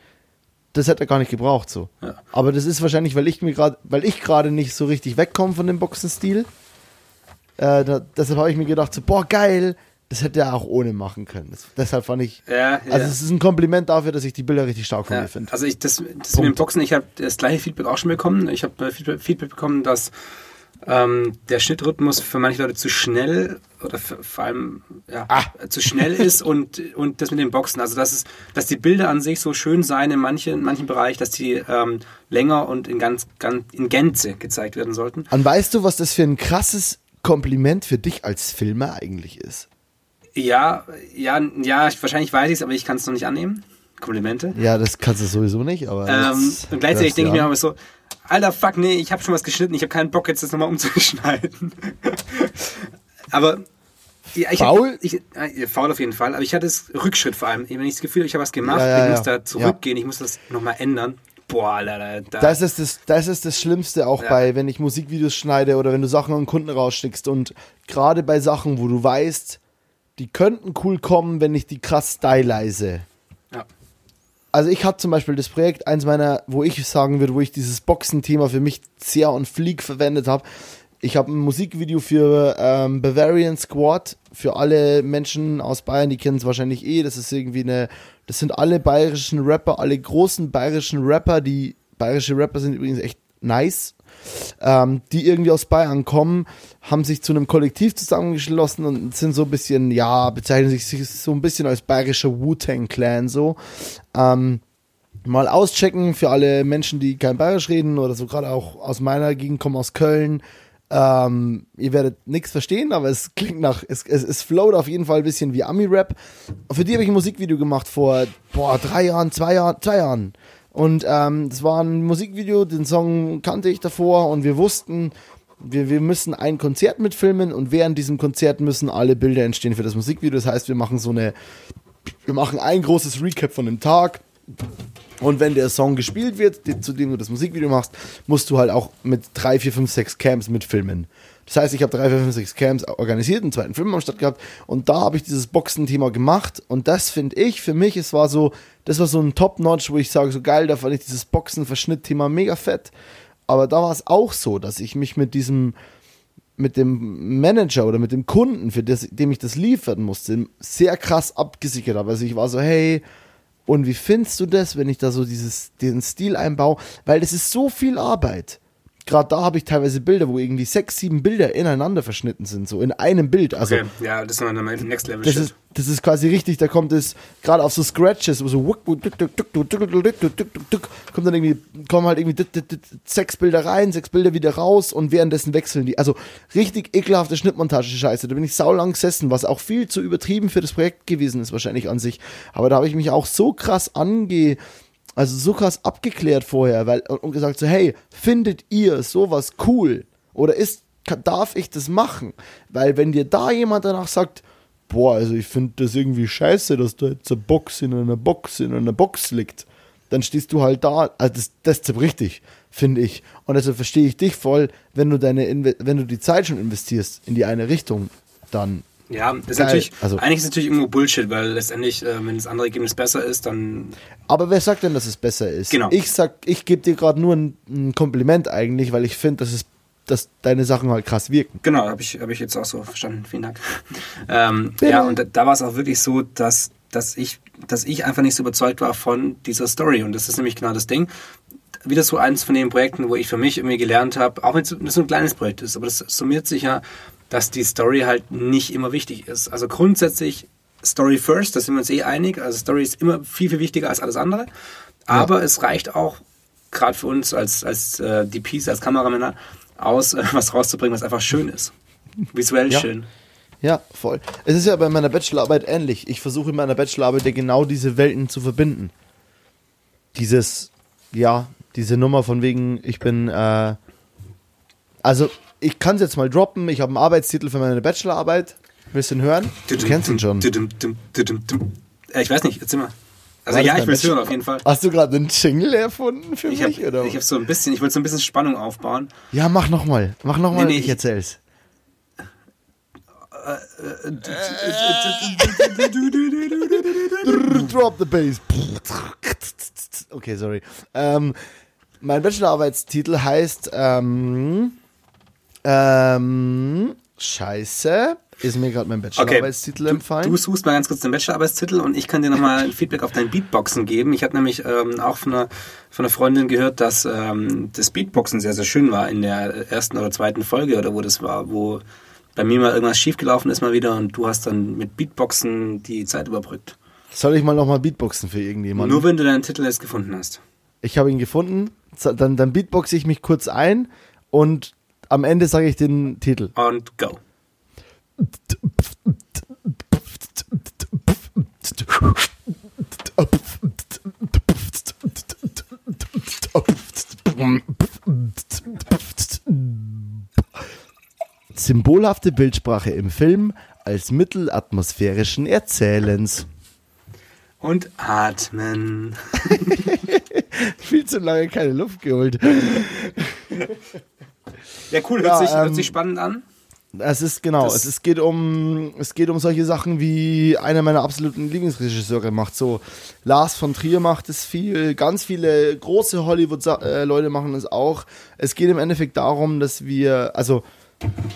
das hätte er gar nicht gebraucht so. Ja. Aber das ist wahrscheinlich, weil ich mir gerade, weil ich gerade nicht so richtig wegkomme von dem Boxenstil. Äh, da, deshalb habe ich mir gedacht, so, boah, geil, das hätte er auch ohne machen können. Das, deshalb fand ich, Ja, ja. also es ist ein Kompliment dafür, dass ich die Bilder richtig stark von Ja, mir finde. also ich, das, das mit dem Boxen, ich habe das gleiche Feedback auch schon bekommen. Ich habe äh, Feedback, Feedback bekommen, dass ähm, der Schnittrhythmus für manche Leute zu schnell oder für, vor allem ja, Ah. zu schnell ist und, und das mit dem Boxen. Also dass, es, dass die Bilder an sich so schön seien in manchen, in manchen Bereich, dass die ähm, länger und in ganz, ganz in Gänze gezeigt werden sollten. Und weißt du, was das für ein krasses Kompliment für dich als Filmer eigentlich ist? Ja, ja, ja, ich- wahrscheinlich weiß ich es, aber ich kann es noch nicht annehmen. Komplimente. Ja, das kannst du sowieso nicht, aber. Ähm, und gleichzeitig denke ich mir aber so, alter Fuck, nee, ich habe schon was geschnitten, ich habe keinen Bock jetzt das nochmal umzuschneiden. aber ja, ich Faul? Hab, ich, äh, faul auf jeden Fall, aber ich hatte das Rückschritt vor allem. Wenn ich das Gefühl habe, ich habe was gemacht, Ja, ja, ich muss da zurückgehen, ich muss das nochmal ändern. Boah, Alter, da, da, Das ist das, das ist das Schlimmste auch bei, wenn ich Musikvideos schneide oder wenn du Sachen an Kunden rausschickst und gerade bei Sachen, wo du weißt, die könnten cool kommen, wenn ich die krass stylize. ja. Also ich habe zum Beispiel das Projekt, eins meiner, wo ich sagen würde, wo ich dieses Boxen-Thema für mich sehr on fleek verwendet habe. Ich habe ein Musikvideo für ähm, Bavarian Squad, für alle Menschen aus Bayern, die kennen es wahrscheinlich eh. Das ist irgendwie eine, das sind alle bayerischen Rapper, alle großen bayerischen Rapper, die bayerische Rapper sind übrigens echt nice, ähm, die irgendwie aus Bayern kommen, haben sich zu einem Kollektiv zusammengeschlossen und sind so ein bisschen, ja, bezeichnen sich so ein bisschen als bayerischer Wu-Tang-Clan so. Ähm, mal auschecken für alle Menschen, die kein Bayerisch reden oder so gerade auch aus meiner Gegend kommen, aus Köln. Ähm, ihr werdet nichts verstehen, aber es klingt nach, es, es, es float auf jeden Fall ein bisschen wie Ami-Rap. Für die habe ich ein Musikvideo gemacht vor, boah, drei Jahren, zwei Jahren, zwei Jahren. Und ähm, das war ein Musikvideo, den Song kannte ich davor und wir wussten, wir, wir müssen ein Konzert mitfilmen und während diesem Konzert müssen alle Bilder entstehen für das Musikvideo. Das heißt, wir machen so eine, wir machen ein großes Recap von dem Tag. Und wenn der Song gespielt wird, zu dem du das Musikvideo machst, musst du halt auch mit 3, 4, 5, 6 Cams mitfilmen. Das heißt, ich habe 3, 4, 5, 6 Cams organisiert, einen zweiten Film am Start gehabt und da habe ich dieses Boxen-Thema gemacht und das finde ich, für mich, es war so, das war so ein Top-Notch, wo ich sage, so geil, da fand ich dieses Boxen-Verschnitt-Thema mega fett. Aber da war es auch so, dass ich mich mit diesem, mit dem Manager oder mit dem Kunden, für das, dem ich das liefern musste, sehr krass abgesichert habe. Also ich war so, hey, und wie findest du das, wenn ich da so dieses, den Stil einbaue? Weil das ist so viel Arbeit gerade da habe ich teilweise Bilder, wo irgendwie sechs, sieben Bilder ineinander verschnitten sind, so in einem Bild. Also, okay. ja, das ist dann Next Level das ist, das ist quasi richtig, da kommt es gerade auf so Scratches, wo so kommt dann irgendwie, kommen halt irgendwie sechs Bilder rein, sechs Bilder wieder raus und währenddessen wechseln die. Also richtig ekelhafte Schnittmontage-Scheiße. Da bin ich saulang gesessen, was auch viel zu übertrieben für das Projekt gewesen ist, wahrscheinlich an sich. Aber da habe ich mich auch so krass ange also so krass abgeklärt vorher, weil und gesagt so, hey, findet ihr sowas cool oder ist darf ich das machen? Weil wenn dir da jemand danach sagt, boah, also ich finde das irgendwie scheiße, dass da jetzt eine Box in einer Box in einer Box liegt, dann stehst du halt da, also das, das zerbricht dich, finde ich. Und deshalb verstehe ich dich voll, wenn du deine, wenn du die Zeit schon investierst in die eine Richtung, dann ja, das ist natürlich, also, eigentlich ist es natürlich irgendwo Bullshit, weil letztendlich, äh, wenn das andere Ergebnis besser ist, dann. Aber wer sagt denn, dass es besser ist? Genau. Ich sag, ich gebe dir gerade nur ein, ein, Kompliment eigentlich, weil ich finde, dass es dass deine Sachen halt krass wirken. Genau, habe ich, hab ich jetzt auch so verstanden. Vielen Dank. ähm, ja, und da, da war es auch wirklich so, dass, dass, ich, dass ich einfach nicht so überzeugt war von dieser Story. Und das ist nämlich genau das Ding wieder so eins von den Projekten, wo ich für mich irgendwie gelernt habe, auch wenn es so ein kleines Projekt ist, aber das summiert sich ja dass die Story halt nicht immer wichtig ist. Also grundsätzlich Story first, da sind wir uns eh einig. Also Story ist immer viel, viel wichtiger als alles andere. Aber ja. es reicht auch, gerade für uns als, als äh, DPs, als Kameramänner, aus, äh, was rauszubringen, was einfach schön ist. Visuell ja. schön. Ja, voll. Es ist ja bei meiner Bachelorarbeit ähnlich. Ich versuche in meiner Bachelorarbeit ja genau diese Welten zu verbinden. Dieses, ja, diese Nummer von wegen, ich bin, äh, also ich kann es jetzt mal droppen. Ich habe einen Arbeitstitel für meine Bachelorarbeit. Willst du ihn hören? Du kennst ihn schon. Äh, ich weiß nicht, erzähl mal. Also ja, ich will es hören auf jeden Fall. Hast du gerade einen Jingle erfunden für ich mich? Hab, oder? Ich habe so ein bisschen, ich wollte so ein bisschen Spannung aufbauen. Ja, mach nochmal. Mach nochmal, nee, nee, ich erzähl's. Drop the bass. Okay, sorry. Ähm, mein Bachelorarbeitstitel heißt ähm, ähm, Scheiße. Ist mir gerade mein Bachelorarbeitstitel okay. empfallen. Du, du suchst mal ganz kurz den Bachelorarbeitstitel und ich kann dir nochmal ein Feedback auf dein Beatboxen geben. Ich habe nämlich ähm, auch von einer, von einer Freundin gehört, dass ähm, das Beatboxen sehr, sehr schön war in der ersten oder zweiten Folge oder wo das war, wo bei mir mal irgendwas schiefgelaufen ist mal wieder und du hast dann mit Beatboxen die Zeit überbrückt. Soll ich mal nochmal Beatboxen für irgendjemanden? Nur wenn du deinen Titel jetzt gefunden hast. Ich habe ihn gefunden, dann, dann beatboxe ich mich kurz ein und am Ende sage ich den Titel. Und go. Symbolhafte Bildsprache im Film als Mittel atmosphärischen Erzählens. Und atmen. Viel zu lange keine Luft geholt. Ja, cool, hört, ja, sich, ähm, hört sich spannend an. Es ist genau, es, ist, geht um es geht um solche Sachen wie einer meiner absoluten Lieblingsregisseure macht so Lars von Trier macht es viel, ganz viele große Hollywood Leute machen es auch. Es geht im Endeffekt darum, dass wir also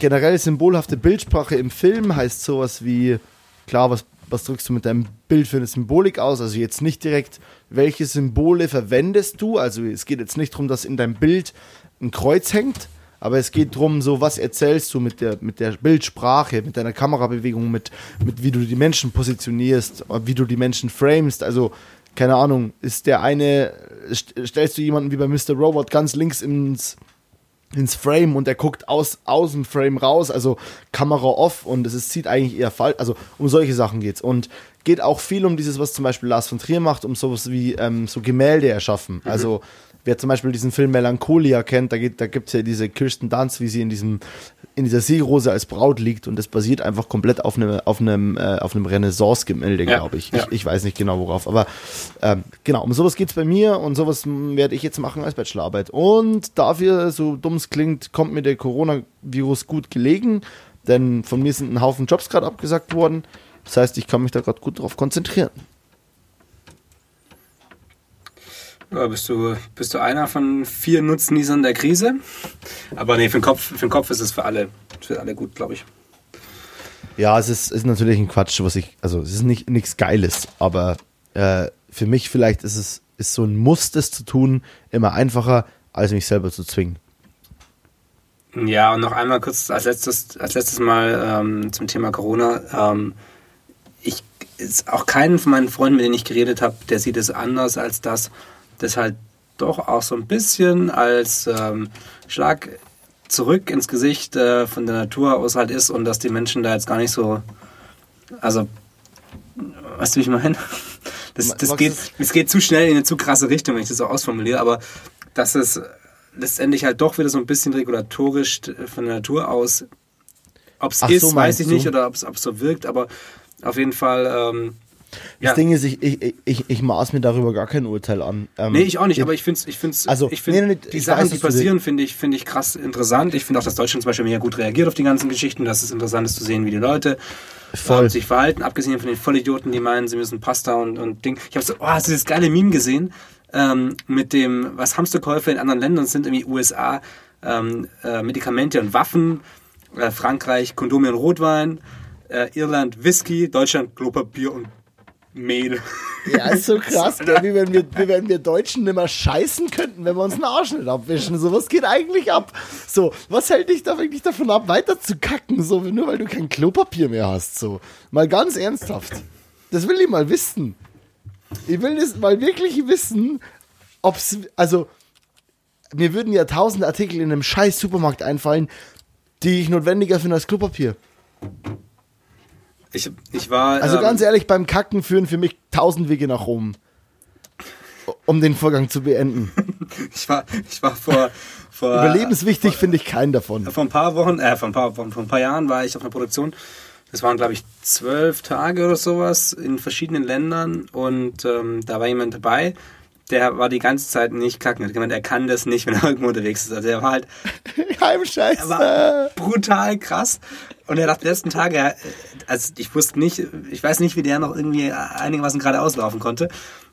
generell symbolhafte Bildsprache im Film heißt sowas wie klar, was was drückst du mit deinem Bild für eine Symbolik aus? Also jetzt nicht direkt, welche Symbole verwendest du? Also es geht jetzt nicht darum, dass in deinem Bild ein Kreuz hängt, aber es geht darum, so was erzählst du mit der, mit der Bildsprache, mit deiner Kamerabewegung, mit, mit wie du die Menschen positionierst, wie du die Menschen framest. Also keine Ahnung, ist der eine, stellst du jemanden wie bei Mr. Robot ganz links ins, ins Frame und der guckt aus, aus dem Frame raus, also Kamera off und es ist, sieht eigentlich eher falsch, also um solche Sachen geht's und geht auch viel um dieses, was zum Beispiel Lars von Trier macht, um sowas wie ähm, so Gemälde erschaffen, mhm. also wer zum Beispiel diesen Film Melancholia kennt, da, geht, da gibt es ja diese Kirsten Dunst, wie sie in diesem in dieser Seerose als Braut liegt und das basiert einfach komplett auf einem auf einem äh, auf einem Renaissance-Gemälde, ja, glaube ich. Ja. ich. ich. weiß nicht genau worauf, aber ähm, genau um sowas geht es bei mir und sowas werde ich jetzt machen als Bachelorarbeit und dafür so dumm es klingt, kommt mir der Coronavirus gut gelegen, denn von mir sind ein Haufen Jobs gerade abgesagt worden. Das heißt, ich kann mich da gerade gut drauf konzentrieren. Ja, bist du, bist du einer von vier Nutznießern der Krise? Aber nee, für den Kopf, für den Kopf ist es für alle, für alle gut, glaube ich. Ja, es ist, ist natürlich ein Quatsch, was ich, also es ist nicht nichts Geiles, aber äh, für mich vielleicht ist es ist so ein Muss, das zu tun, immer einfacher, als mich selber zu zwingen. Ja, und noch einmal kurz als letztes, als letztes Mal ähm, zum Thema Corona. Ähm, ich ist auch keinen von meinen Freunden, mit denen ich geredet habe, der sieht es anders als das das halt doch auch so ein bisschen als ähm, Schlag zurück ins Gesicht äh, von der Natur aus halt ist und dass die Menschen da jetzt gar nicht so, also, weißt du, wie ich meine? Das, das, geht, das geht zu schnell in eine zu krasse Richtung, wenn ich das so ausformuliere, aber dass es letztendlich halt doch wieder so ein bisschen regulatorisch von der Natur aus, ob es ist, so, weiß ich nicht, oder ob es so wirkt, aber auf jeden Fall ähm, das ja. Ding ist, ich, ich, ich, ich maß mir darüber gar kein Urteil an. Ähm, nee, ich auch nicht, aber ich finde ich find's, also, ich find, nee, nee, die Sachen, weiß, die passieren, finde ich, find ich krass interessant. Ich finde auch, dass Deutschland zum Beispiel mega gut reagiert auf die ganzen Geschichten. Das ist interessant ist zu sehen, wie die Leute Voll. sich verhalten, abgesehen von den Vollidioten, die meinen, sie müssen Pasta und, und Ding. Ich habe so, oh, hast du das geile Meme gesehen? Ähm, mit dem, was Hamsterkäufe in anderen Ländern sind, irgendwie USA, ähm, äh, Medikamente und Waffen, äh, Frankreich Kondome und Rotwein, äh, Irland Whisky, Deutschland Klopapier und Mehl. Ja, ist so krass, gell? Wie, wenn wir, wie wenn wir Deutschen nicht mehr scheißen könnten, wenn wir uns einen Arsch nicht abwischen. So, was geht eigentlich ab? So, was hält dich da wirklich davon ab, weiter zu kacken? So, nur weil du kein Klopapier mehr hast. So, mal ganz ernsthaft. Das will ich mal wissen. Ich will das mal wirklich wissen, ob's, also, mir würden ja tausend Artikel in einem scheiß Supermarkt einfallen, die ich notwendiger finde als Klopapier. Ich, ich war. Also ähm, ganz ehrlich, beim Kacken führen für mich tausend Wege nach Rom. Um den Vorgang zu beenden. ich war, ich war vor. vor Überlebenswichtig finde ich keinen davon. Vor ein paar Wochen, äh, vor ein paar, vor, ein paar Jahren war ich auf einer Produktion. Das waren, glaube ich, zwölf Tage oder sowas in verschiedenen Ländern und ähm, da war jemand dabei, der war die ganze Zeit nicht kacken. Hat gemeint, er kann das nicht, wenn er irgendwo unterwegs ist. Also er war halt Heimscheiße. Er war brutal krass. Und er dachte die letzten Tage, also ich wusste nicht, ich weiß nicht, wie der noch irgendwie einigermaßen gerade auslaufen konnte.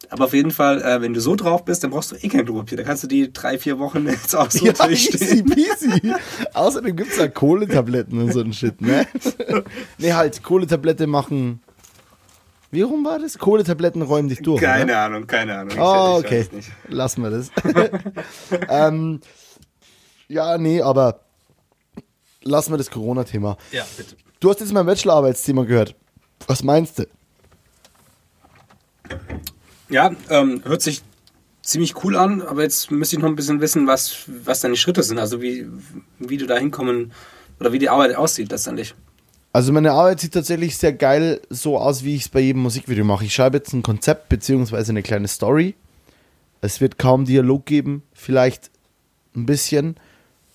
Aber auf jeden Fall, äh, wenn du so drauf bist, dann brauchst du eh kein Klopapier. Da kannst du die drei, vier Wochen jetzt auch so ja, durchstehen. Easy peasy. Außerdem gibt's da Kohletabletten und so ein Shit, ne? nee, halt, Kohletablette machen wie rum war das? Kohletabletten räumen dich durch. Keine oder? Ahnung, keine Ahnung. Oh, okay. Lassen wir das. ähm, ja, nee, aber lassen wir das Corona-Thema. Ja, bitte. Du hast jetzt mein Bachelorarbeitsthema gehört. Was meinst du? Ja, ähm, hört sich ziemlich cool an, aber jetzt müsste ich noch ein bisschen wissen, was, was deine Schritte sind, also wie, wie du da hinkommen oder wie die Arbeit aussieht letztendlich. Also meine Arbeit sieht tatsächlich sehr geil so aus, wie ich es bei jedem Musikvideo mache. Ich schreibe jetzt ein Konzept beziehungsweise eine kleine Story. Es wird kaum Dialog geben, vielleicht ein bisschen,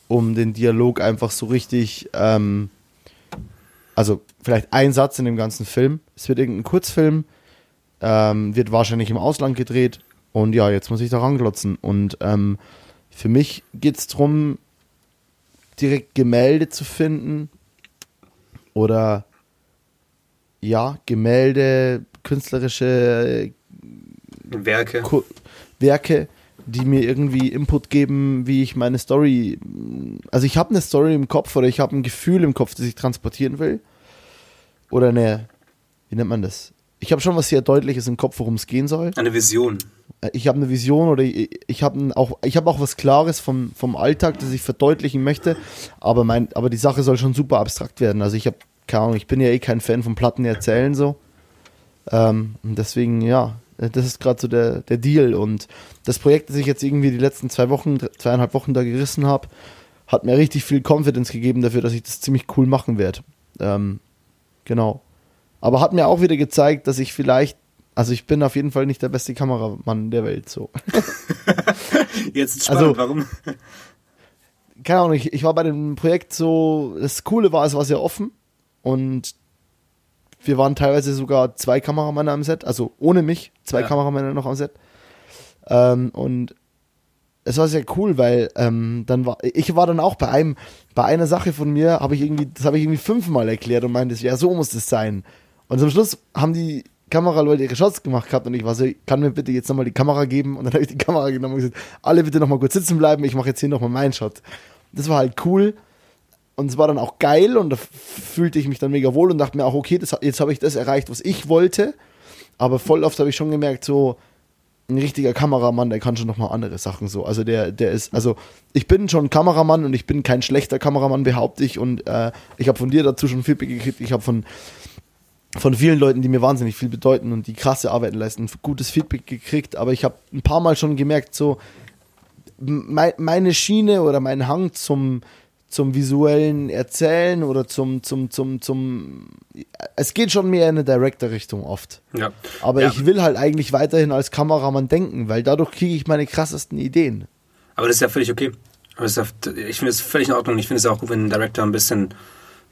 um den Dialog einfach so richtig, ähm, also vielleicht ein Satz in dem ganzen Film. Es wird irgendein Kurzfilm, ähm, wird wahrscheinlich im Ausland gedreht und ja, jetzt muss ich da ranglotzen. Und ähm, für mich geht es darum, direkt Gemälde zu finden, oder ja, Gemälde, künstlerische Werke. Ku Werke, die mir irgendwie Input geben, wie ich meine Story. Also ich habe eine Story im Kopf oder ich habe ein Gefühl im Kopf, das ich transportieren will. Oder eine, wie nennt man das? Ich habe schon was sehr Deutliches im Kopf, worum es gehen soll. Eine Vision. Ich habe eine Vision oder ich, ich habe auch, ich auch was Klares vom, vom Alltag, das ich verdeutlichen möchte, aber, mein, aber die Sache soll schon super abstrakt werden. Also ich habe, keine Ahnung, ich bin ja eh kein Fan von Platten erzählen so. Ähm, und deswegen, ja, Das ist gerade so der, der Deal. Und das Projekt, das ich jetzt irgendwie die letzten zwei Wochen, zweieinhalb Wochen da gerissen habe, hat mir richtig viel Confidence gegeben dafür, dass ich das ziemlich cool machen werde. Ähm, genau. Aber hat mir auch wieder gezeigt, dass ich vielleicht, also ich bin auf jeden Fall nicht der beste Kameramann der Welt, so. Jetzt spannend, Also- warum? keine Ahnung, ich, ich war bei dem Projekt so, das Coole war, es war sehr offen und wir waren teilweise sogar zwei Kameramänner am Set, also ohne mich, zwei Ja. Kameramänner noch am Set. Ähm, und es war sehr cool, weil ähm, dann war, ich war dann auch bei einem, bei einer Sache von mir, habe ich irgendwie, das habe ich irgendwie fünfmal erklärt und meinte, ja, so muss das sein. Und zum Schluss haben die Kameraleute ihre Shots gemacht gehabt und ich war so, kann mir bitte jetzt nochmal die Kamera geben? Und dann habe ich die Kamera genommen und gesagt, alle bitte nochmal kurz sitzen bleiben, ich mache jetzt hier nochmal meinen Shot. Das war halt cool und es war dann auch geil und da fühlte ich mich dann mega wohl und dachte mir auch, okay, das, jetzt habe ich das erreicht, was ich wollte. Aber voll oft habe ich schon gemerkt, so ein richtiger Kameramann, der kann schon nochmal andere Sachen so. Also der, der ist, also ich bin schon Kameramann und ich bin kein schlechter Kameramann, behaupte ich. Und äh, ich habe von dir dazu schon Feedback gekriegt. Ich habe von, von vielen Leuten, die mir wahnsinnig viel bedeuten und die krasse Arbeiten leisten, gutes Feedback gekriegt. Aber ich habe ein paar Mal schon gemerkt, so mei- meine Schiene oder mein Hang zum, zum visuellen Erzählen oder zum, zum, zum, zum, es geht schon mehr in eine Director-Richtung oft. Ja. Aber ja. ich will halt eigentlich weiterhin als Kameramann denken, weil dadurch kriege ich meine krassesten Ideen. Aber das ist ja völlig okay. Aber das ist ja, ich finde es völlig in Ordnung. Ich finde es auch gut, wenn ein Director ein bisschen,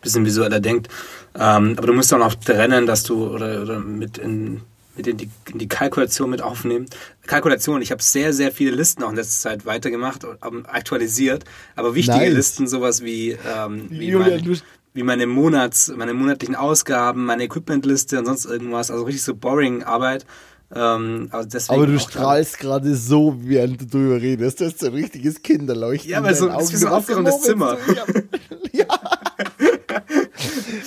bisschen visueller denkt. Ähm, aber du musst dann auch trennen, dass du oder, oder mit in, mit in die, in die Kalkulation mit aufnehmen. Kalkulation, ich habe sehr, sehr viele Listen auch in letzter Zeit weitergemacht und ähm, aktualisiert. Aber wichtige Nice. Listen, sowas wie, ähm, wie, Julian, meine, du- wie meine Monats, meine monatlichen Ausgaben, meine Equipmentliste und sonst irgendwas. Also richtig so boring Arbeit. Ähm, also deswegen Aber du auch- strahlst gerade so, während du drüber redest. Das ist ein richtiges Kinderleuchten. Ja, weil so- ist wie so ein aufgeräumtes Zimmer. ja.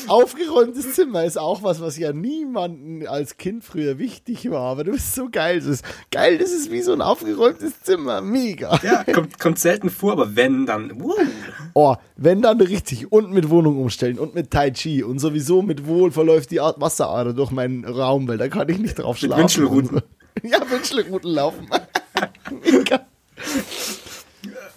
Aufgeräumtes Zimmer ist auch was, was ja niemanden als Kind früher wichtig war. Aber du bist so geil. Das ist geil, das ist wie so ein aufgeräumtes Zimmer. Mega. Ja, kommt, kommt selten vor, aber wenn, dann. Uh. Oh, wenn dann richtig und mit Wohnung umstellen und mit Tai Chi und sowieso mit Wohl verläuft die Art Wasserader durch meinen Raum, weil da kann ich nicht drauf Mit schlafen. Wünschelruten. Ja, Wünschelruten laufen. Mega.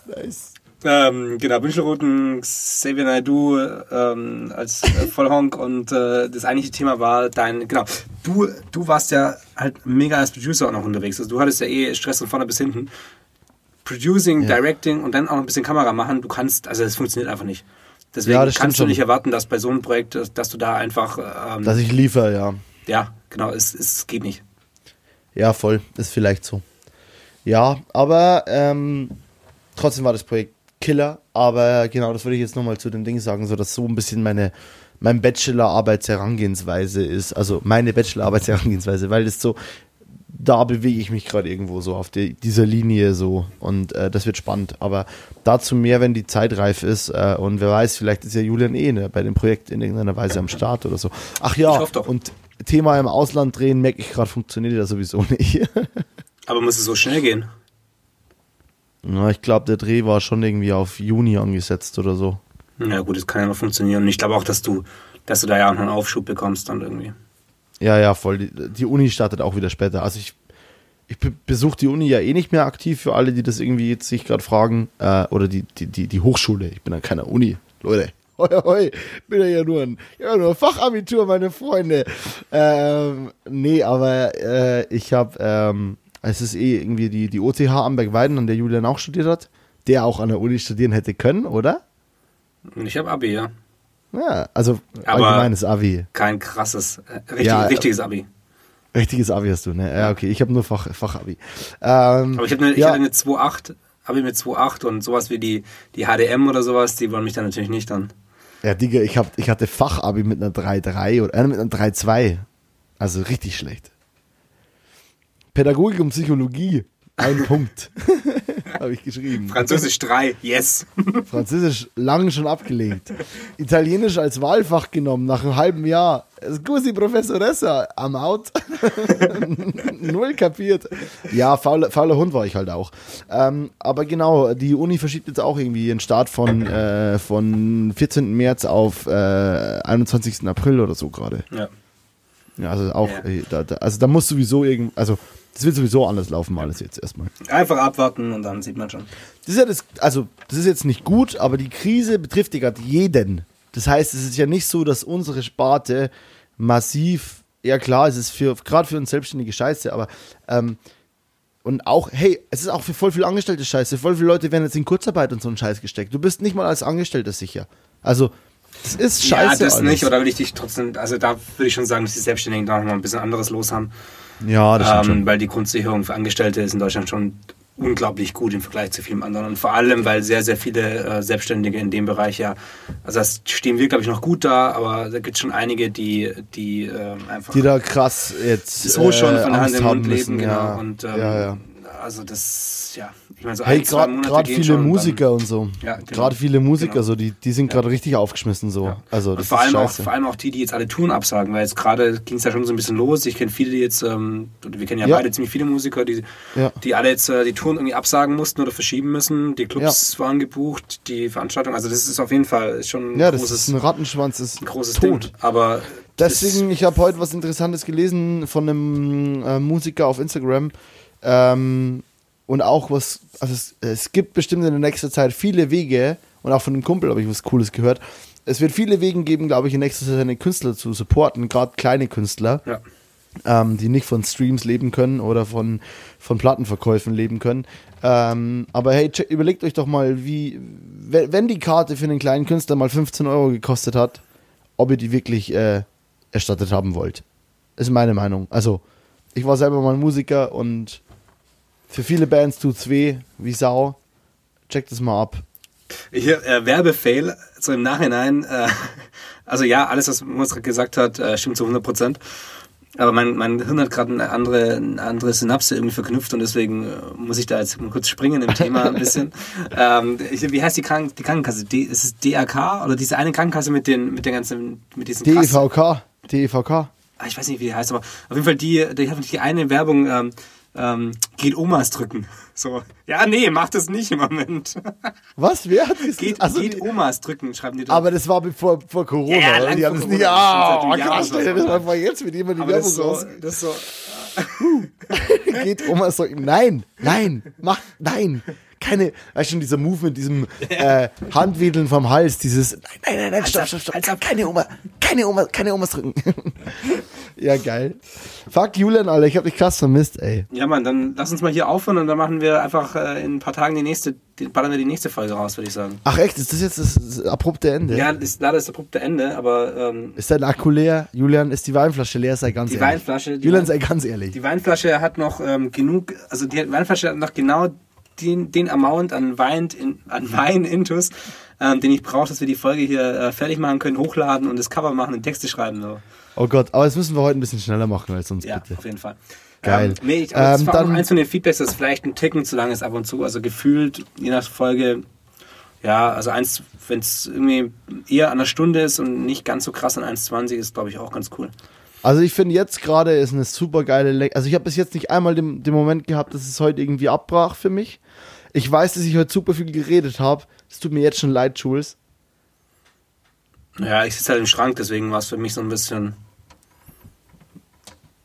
Nice. Ähm, genau, Wünschelrouten, Xavier Naidoo ähm, als äh, Vollhonk und äh, das eigentliche Thema war dein, genau, du, du warst ja halt mega als Producer auch noch unterwegs. Also du hattest ja eh Stress von vorne bis hinten. Producing, Ja. Directing und dann auch noch ein bisschen Kamera machen, du kannst, also das funktioniert einfach nicht. Deswegen Ja, kannst du schon. nicht erwarten, dass bei so einem Projekt, dass, dass du da einfach, ähm, Dass ich liefere, ja. ja, genau, es, es geht nicht. Ja, voll. Ist vielleicht so. Ja, aber ähm, trotzdem war das Projekt Killer. Aber genau, das würde ich jetzt nochmal zu dem Ding sagen, so dass so ein bisschen meine mein Bachelor-Arbeitsherangehensweise ist. Also meine Bachelor-Arbeitsherangehensweise, weil das so, da bewege ich mich gerade irgendwo so auf die, dieser Linie so. Und äh, das wird spannend. Aber dazu mehr, wenn die Zeit reif ist. Äh, und wer weiß, vielleicht ist ja Julian eh ne, bei dem Projekt in irgendeiner Weise am Start oder so. Ach ja, Ich hoffe doch. und Thema im Ausland drehen, merke ich gerade, funktioniert ja sowieso nicht. Aber muss es so schnell gehen? Ja, ich glaube, der Dreh war schon irgendwie auf Juni angesetzt oder so. Ja gut, das kann ja noch funktionieren. Und ich glaube auch, dass du, dass du da ja auch noch einen Aufschub bekommst dann irgendwie. Ja, ja, voll. Die, die Uni startet auch wieder später. Also ich, ich be- besuche die Uni ja eh nicht mehr aktiv für alle, die das irgendwie jetzt sich gerade fragen. Äh, oder die, die, die, die Hochschule. Ich bin an keiner Uni. Leute. Hoi, hoi. Bin ja nur ein, ja, nur ein Fachabitur, meine Freunde. Ähm, nee, aber äh, ich habe, ähm, es ist eh irgendwie die, die OTH Amberg-Weiden, an der Julian auch studiert hat, der auch an der Uni studieren hätte können, oder? Ich habe Abi, ja. Ja, also Aber- allgemeines Abi. Kein krasses, äh, richtig, Ja, richtiges Abi. Richtiges Abi hast du, ne? Ja, okay. Ich habe nur Fach, Fachabi. Ähm, Aber ich, hab eine, ich ja, hatte eine 2.8, Abi mit 2.8 und sowas wie die, die HDM oder sowas, die wollen mich dann natürlich nicht dann. ja, Digga, ich, hab, ich hatte Fachabi mit einer 3,3 oder äh, mit einer 3,2. Also richtig schlecht. Pädagogik und Psychologie, ein Punkt. habe ich geschrieben. Französisch 3, yes. Französisch lang schon abgelegt. Italienisch als Wahlfach genommen nach einem halben Jahr. Scusi, Professoressa, am Out. Null kapiert. Ja, fauler, fauler Hund war ich halt auch. Ähm, aber genau, die Uni verschiebt jetzt auch irgendwie ihren Start von, äh, von 14. März auf äh, 21. April oder so gerade. ja. Ja, also auch, Ja. äh, da, da, also da muss sowieso irgend, also das wird sowieso anders laufen, alles jetzt erstmal. Einfach abwarten und dann sieht man schon. Das ist ja das, also das ist jetzt nicht gut, aber die Krise betrifft ja gerade jeden. Das heißt, es ist ja nicht so, dass unsere Sparte massiv, ja klar, es ist für gerade für uns Selbstständige Scheiße, aber ähm, und auch, hey, es ist auch für voll viele Angestellte Scheiße. Voll viele Leute werden jetzt in Kurzarbeit und so einen Scheiß gesteckt. Du bist nicht mal als Angestellter sicher. Also, das ist scheiße. ja, das alles. nicht, oder will ich dich trotzdem, also da würde ich schon sagen, dass die Selbstständigen da noch mal ein bisschen anderes los haben. Ja, das stimmt ähm, schon. weil die Grundsicherung für Angestellte ist in Deutschland schon unglaublich gut im Vergleich zu vielen anderen. Und vor allem, weil sehr, sehr viele äh, Selbstständige in dem Bereich ja, also das stehen wir, glaube ich, noch gut da, aber da gibt es schon einige, die, die äh, einfach Die da krass jetzt so schon äh, von der Hand im Mund haben müssen. leben, genau. Ja, Und ähm, ja, ja. Also das, ja, ich meine, so Hey, gerade viele schon, Musiker und so. Ja, genau. Gerade viele Musiker, Genau. so, die, die sind gerade richtig aufgeschmissen, so. Ja. Also, und das vor ist allem, auch, vor allem auch die, die jetzt alle Touren absagen, weil jetzt gerade ging es ja schon so ein bisschen los. Ich kenne viele, die jetzt, ähm, wir kennen ja, Ja. beide ziemlich viele Musiker, die, die alle jetzt äh, die Touren irgendwie absagen mussten oder verschieben müssen. Die Clubs waren gebucht, die Veranstaltung. Also das ist auf jeden Fall schon ein Ja, das großes, ist ein Rattenschwanz, das ist ein großes tot. Ding. Aber Deswegen, ich habe heute was Interessantes gelesen von einem äh, Musiker auf Instagram. Ähm, und auch was, also es, es gibt bestimmt in der nächsten Zeit viele Wege, und auch von einem Kumpel habe ich was Cooles gehört. Es wird viele Wege geben, glaube ich, in nächster Zeit seine Künstler zu supporten, gerade kleine Künstler, ja. ähm, die nicht von Streams leben können oder von, von Plattenverkäufen leben können. Ähm, aber hey, check, überlegt euch doch mal, wie, wenn, wenn die Karte für einen kleinen Künstler mal 15 Euro gekostet hat, ob ihr die wirklich äh, erstattet haben wollt. Ist meine Meinung. Also, ich war selber mal Musiker und für viele Bands tut's weh, wie Sau. Checkt es mal ab. Hier, äh, Werbefail, so im Nachhinein, äh, also ja, alles, was gerade gesagt hat, äh, stimmt zu 100 Prozent. Aber mein, mein Hirn hat gerade eine andere, eine andere Synapse irgendwie verknüpft und deswegen äh, muss ich da jetzt mal kurz springen im Thema ein bisschen. ähm, wie heißt die, Kranken die Krankenkasse? D, ist es DRK oder diese eine Krankenkasse mit den, mit den ganzen, mit diesen? DEVK. DEVK. Ah, ich weiß nicht, wie die heißt, aber auf jeden Fall die, die die eine Werbung, ähm, ähm, geht Omas drücken. So, ja, nee, mach das nicht im Moment. Was? Wer hat das geht, also geht die, Omas drücken, schreiben die da. Aber das war vor, vor Corona, Ja, oder? lang Die haben es nicht. Ah, das einem krass, stell dir das mal vor, jetzt mit jemand die das Werbung ist so, raus. das so, Geht Oma so. Nein, nein, mach, nein. Keine, weißt du schon, dieser Move mit diesem äh, Handwedeln vom Hals, dieses, nein, nein, nein, nein, stopp, stopp, stopp, keine Oma, keine Oma, keine Omas drücken. Ja, geil. Fuck Julian, Alter, ich hab dich krass vermisst, ey. Ja, Mann, dann lass uns mal hier aufhören und dann machen wir einfach äh, in ein paar Tagen die nächste, die, ballern wir die nächste Folge raus, würde ich sagen. Ach echt, ist das jetzt das, das abrupte Ende? Ja, das ist leider das abrupte Ende, aber ähm, Ist dein Akku leer? Julian, ist die Weinflasche leer? Sei ganz die ehrlich. Weinflasche, die, Julian, sei ganz ehrlich. die Weinflasche hat noch ähm, genug, also die Weinflasche hat noch genau den, den Amount an Wein, in, an Wein intus, ähm, den ich brauche, dass wir die Folge hier äh, fertig machen können, hochladen und das Cover machen und Texte schreiben. So. Oh Gott, aber das müssen wir heute ein bisschen schneller machen als sonst, Ja, bitte. auf jeden Fall. Geil. Ähm, nee, ich, aber Ähm, dann- eins von den Feedbacks, das vielleicht ein Ticken zu lang ist ab und zu. Also gefühlt, je nach Folge, ja, also eins, wenn es irgendwie eher an der Stunde ist und nicht ganz so krass an 1,20 ist, glaube ich, auch ganz cool. Also ich finde jetzt gerade ist eine super geile Le Also ich habe bis jetzt nicht einmal den, den Moment gehabt, dass es heute irgendwie abbrach für mich. Ich weiß, dass ich heute super viel geredet habe. Es tut mir jetzt schon leid, Jules. Ja, ich sitze halt im Schrank, deswegen war es für mich so ein bisschen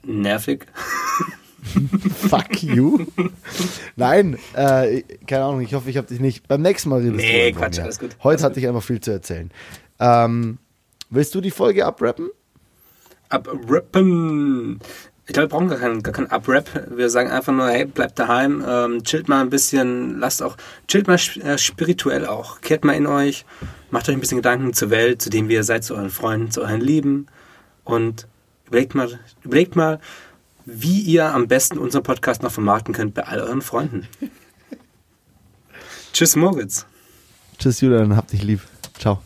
nervig. Fuck you. Nein, äh, keine Ahnung, ich hoffe, ich habe dich nicht. Beim nächsten Mal redest Nee, du einfach Quatsch, alles gut. Heute Alles hatte ich einfach viel zu erzählen. Ähm, willst du die Folge abrappen? Abrappen. Ich glaube, wir brauchen gar keinen, gar keinen Abrap. Wir sagen einfach nur, hey, bleibt daheim, ähm, chillt mal ein bisschen, lasst auch, chillt mal äh, spirituell auch. Kehrt mal in euch, macht euch ein bisschen Gedanken zur Welt, zu dem wie ihr seid, zu euren Freunden, zu euren Lieben und überlegt mal, überlegt mal, wie ihr am besten unseren Podcast noch vermarkten könnt bei all euren Freunden. Tschüss, Moritz. Tschüss, Julian, hab dich lieb. Ciao.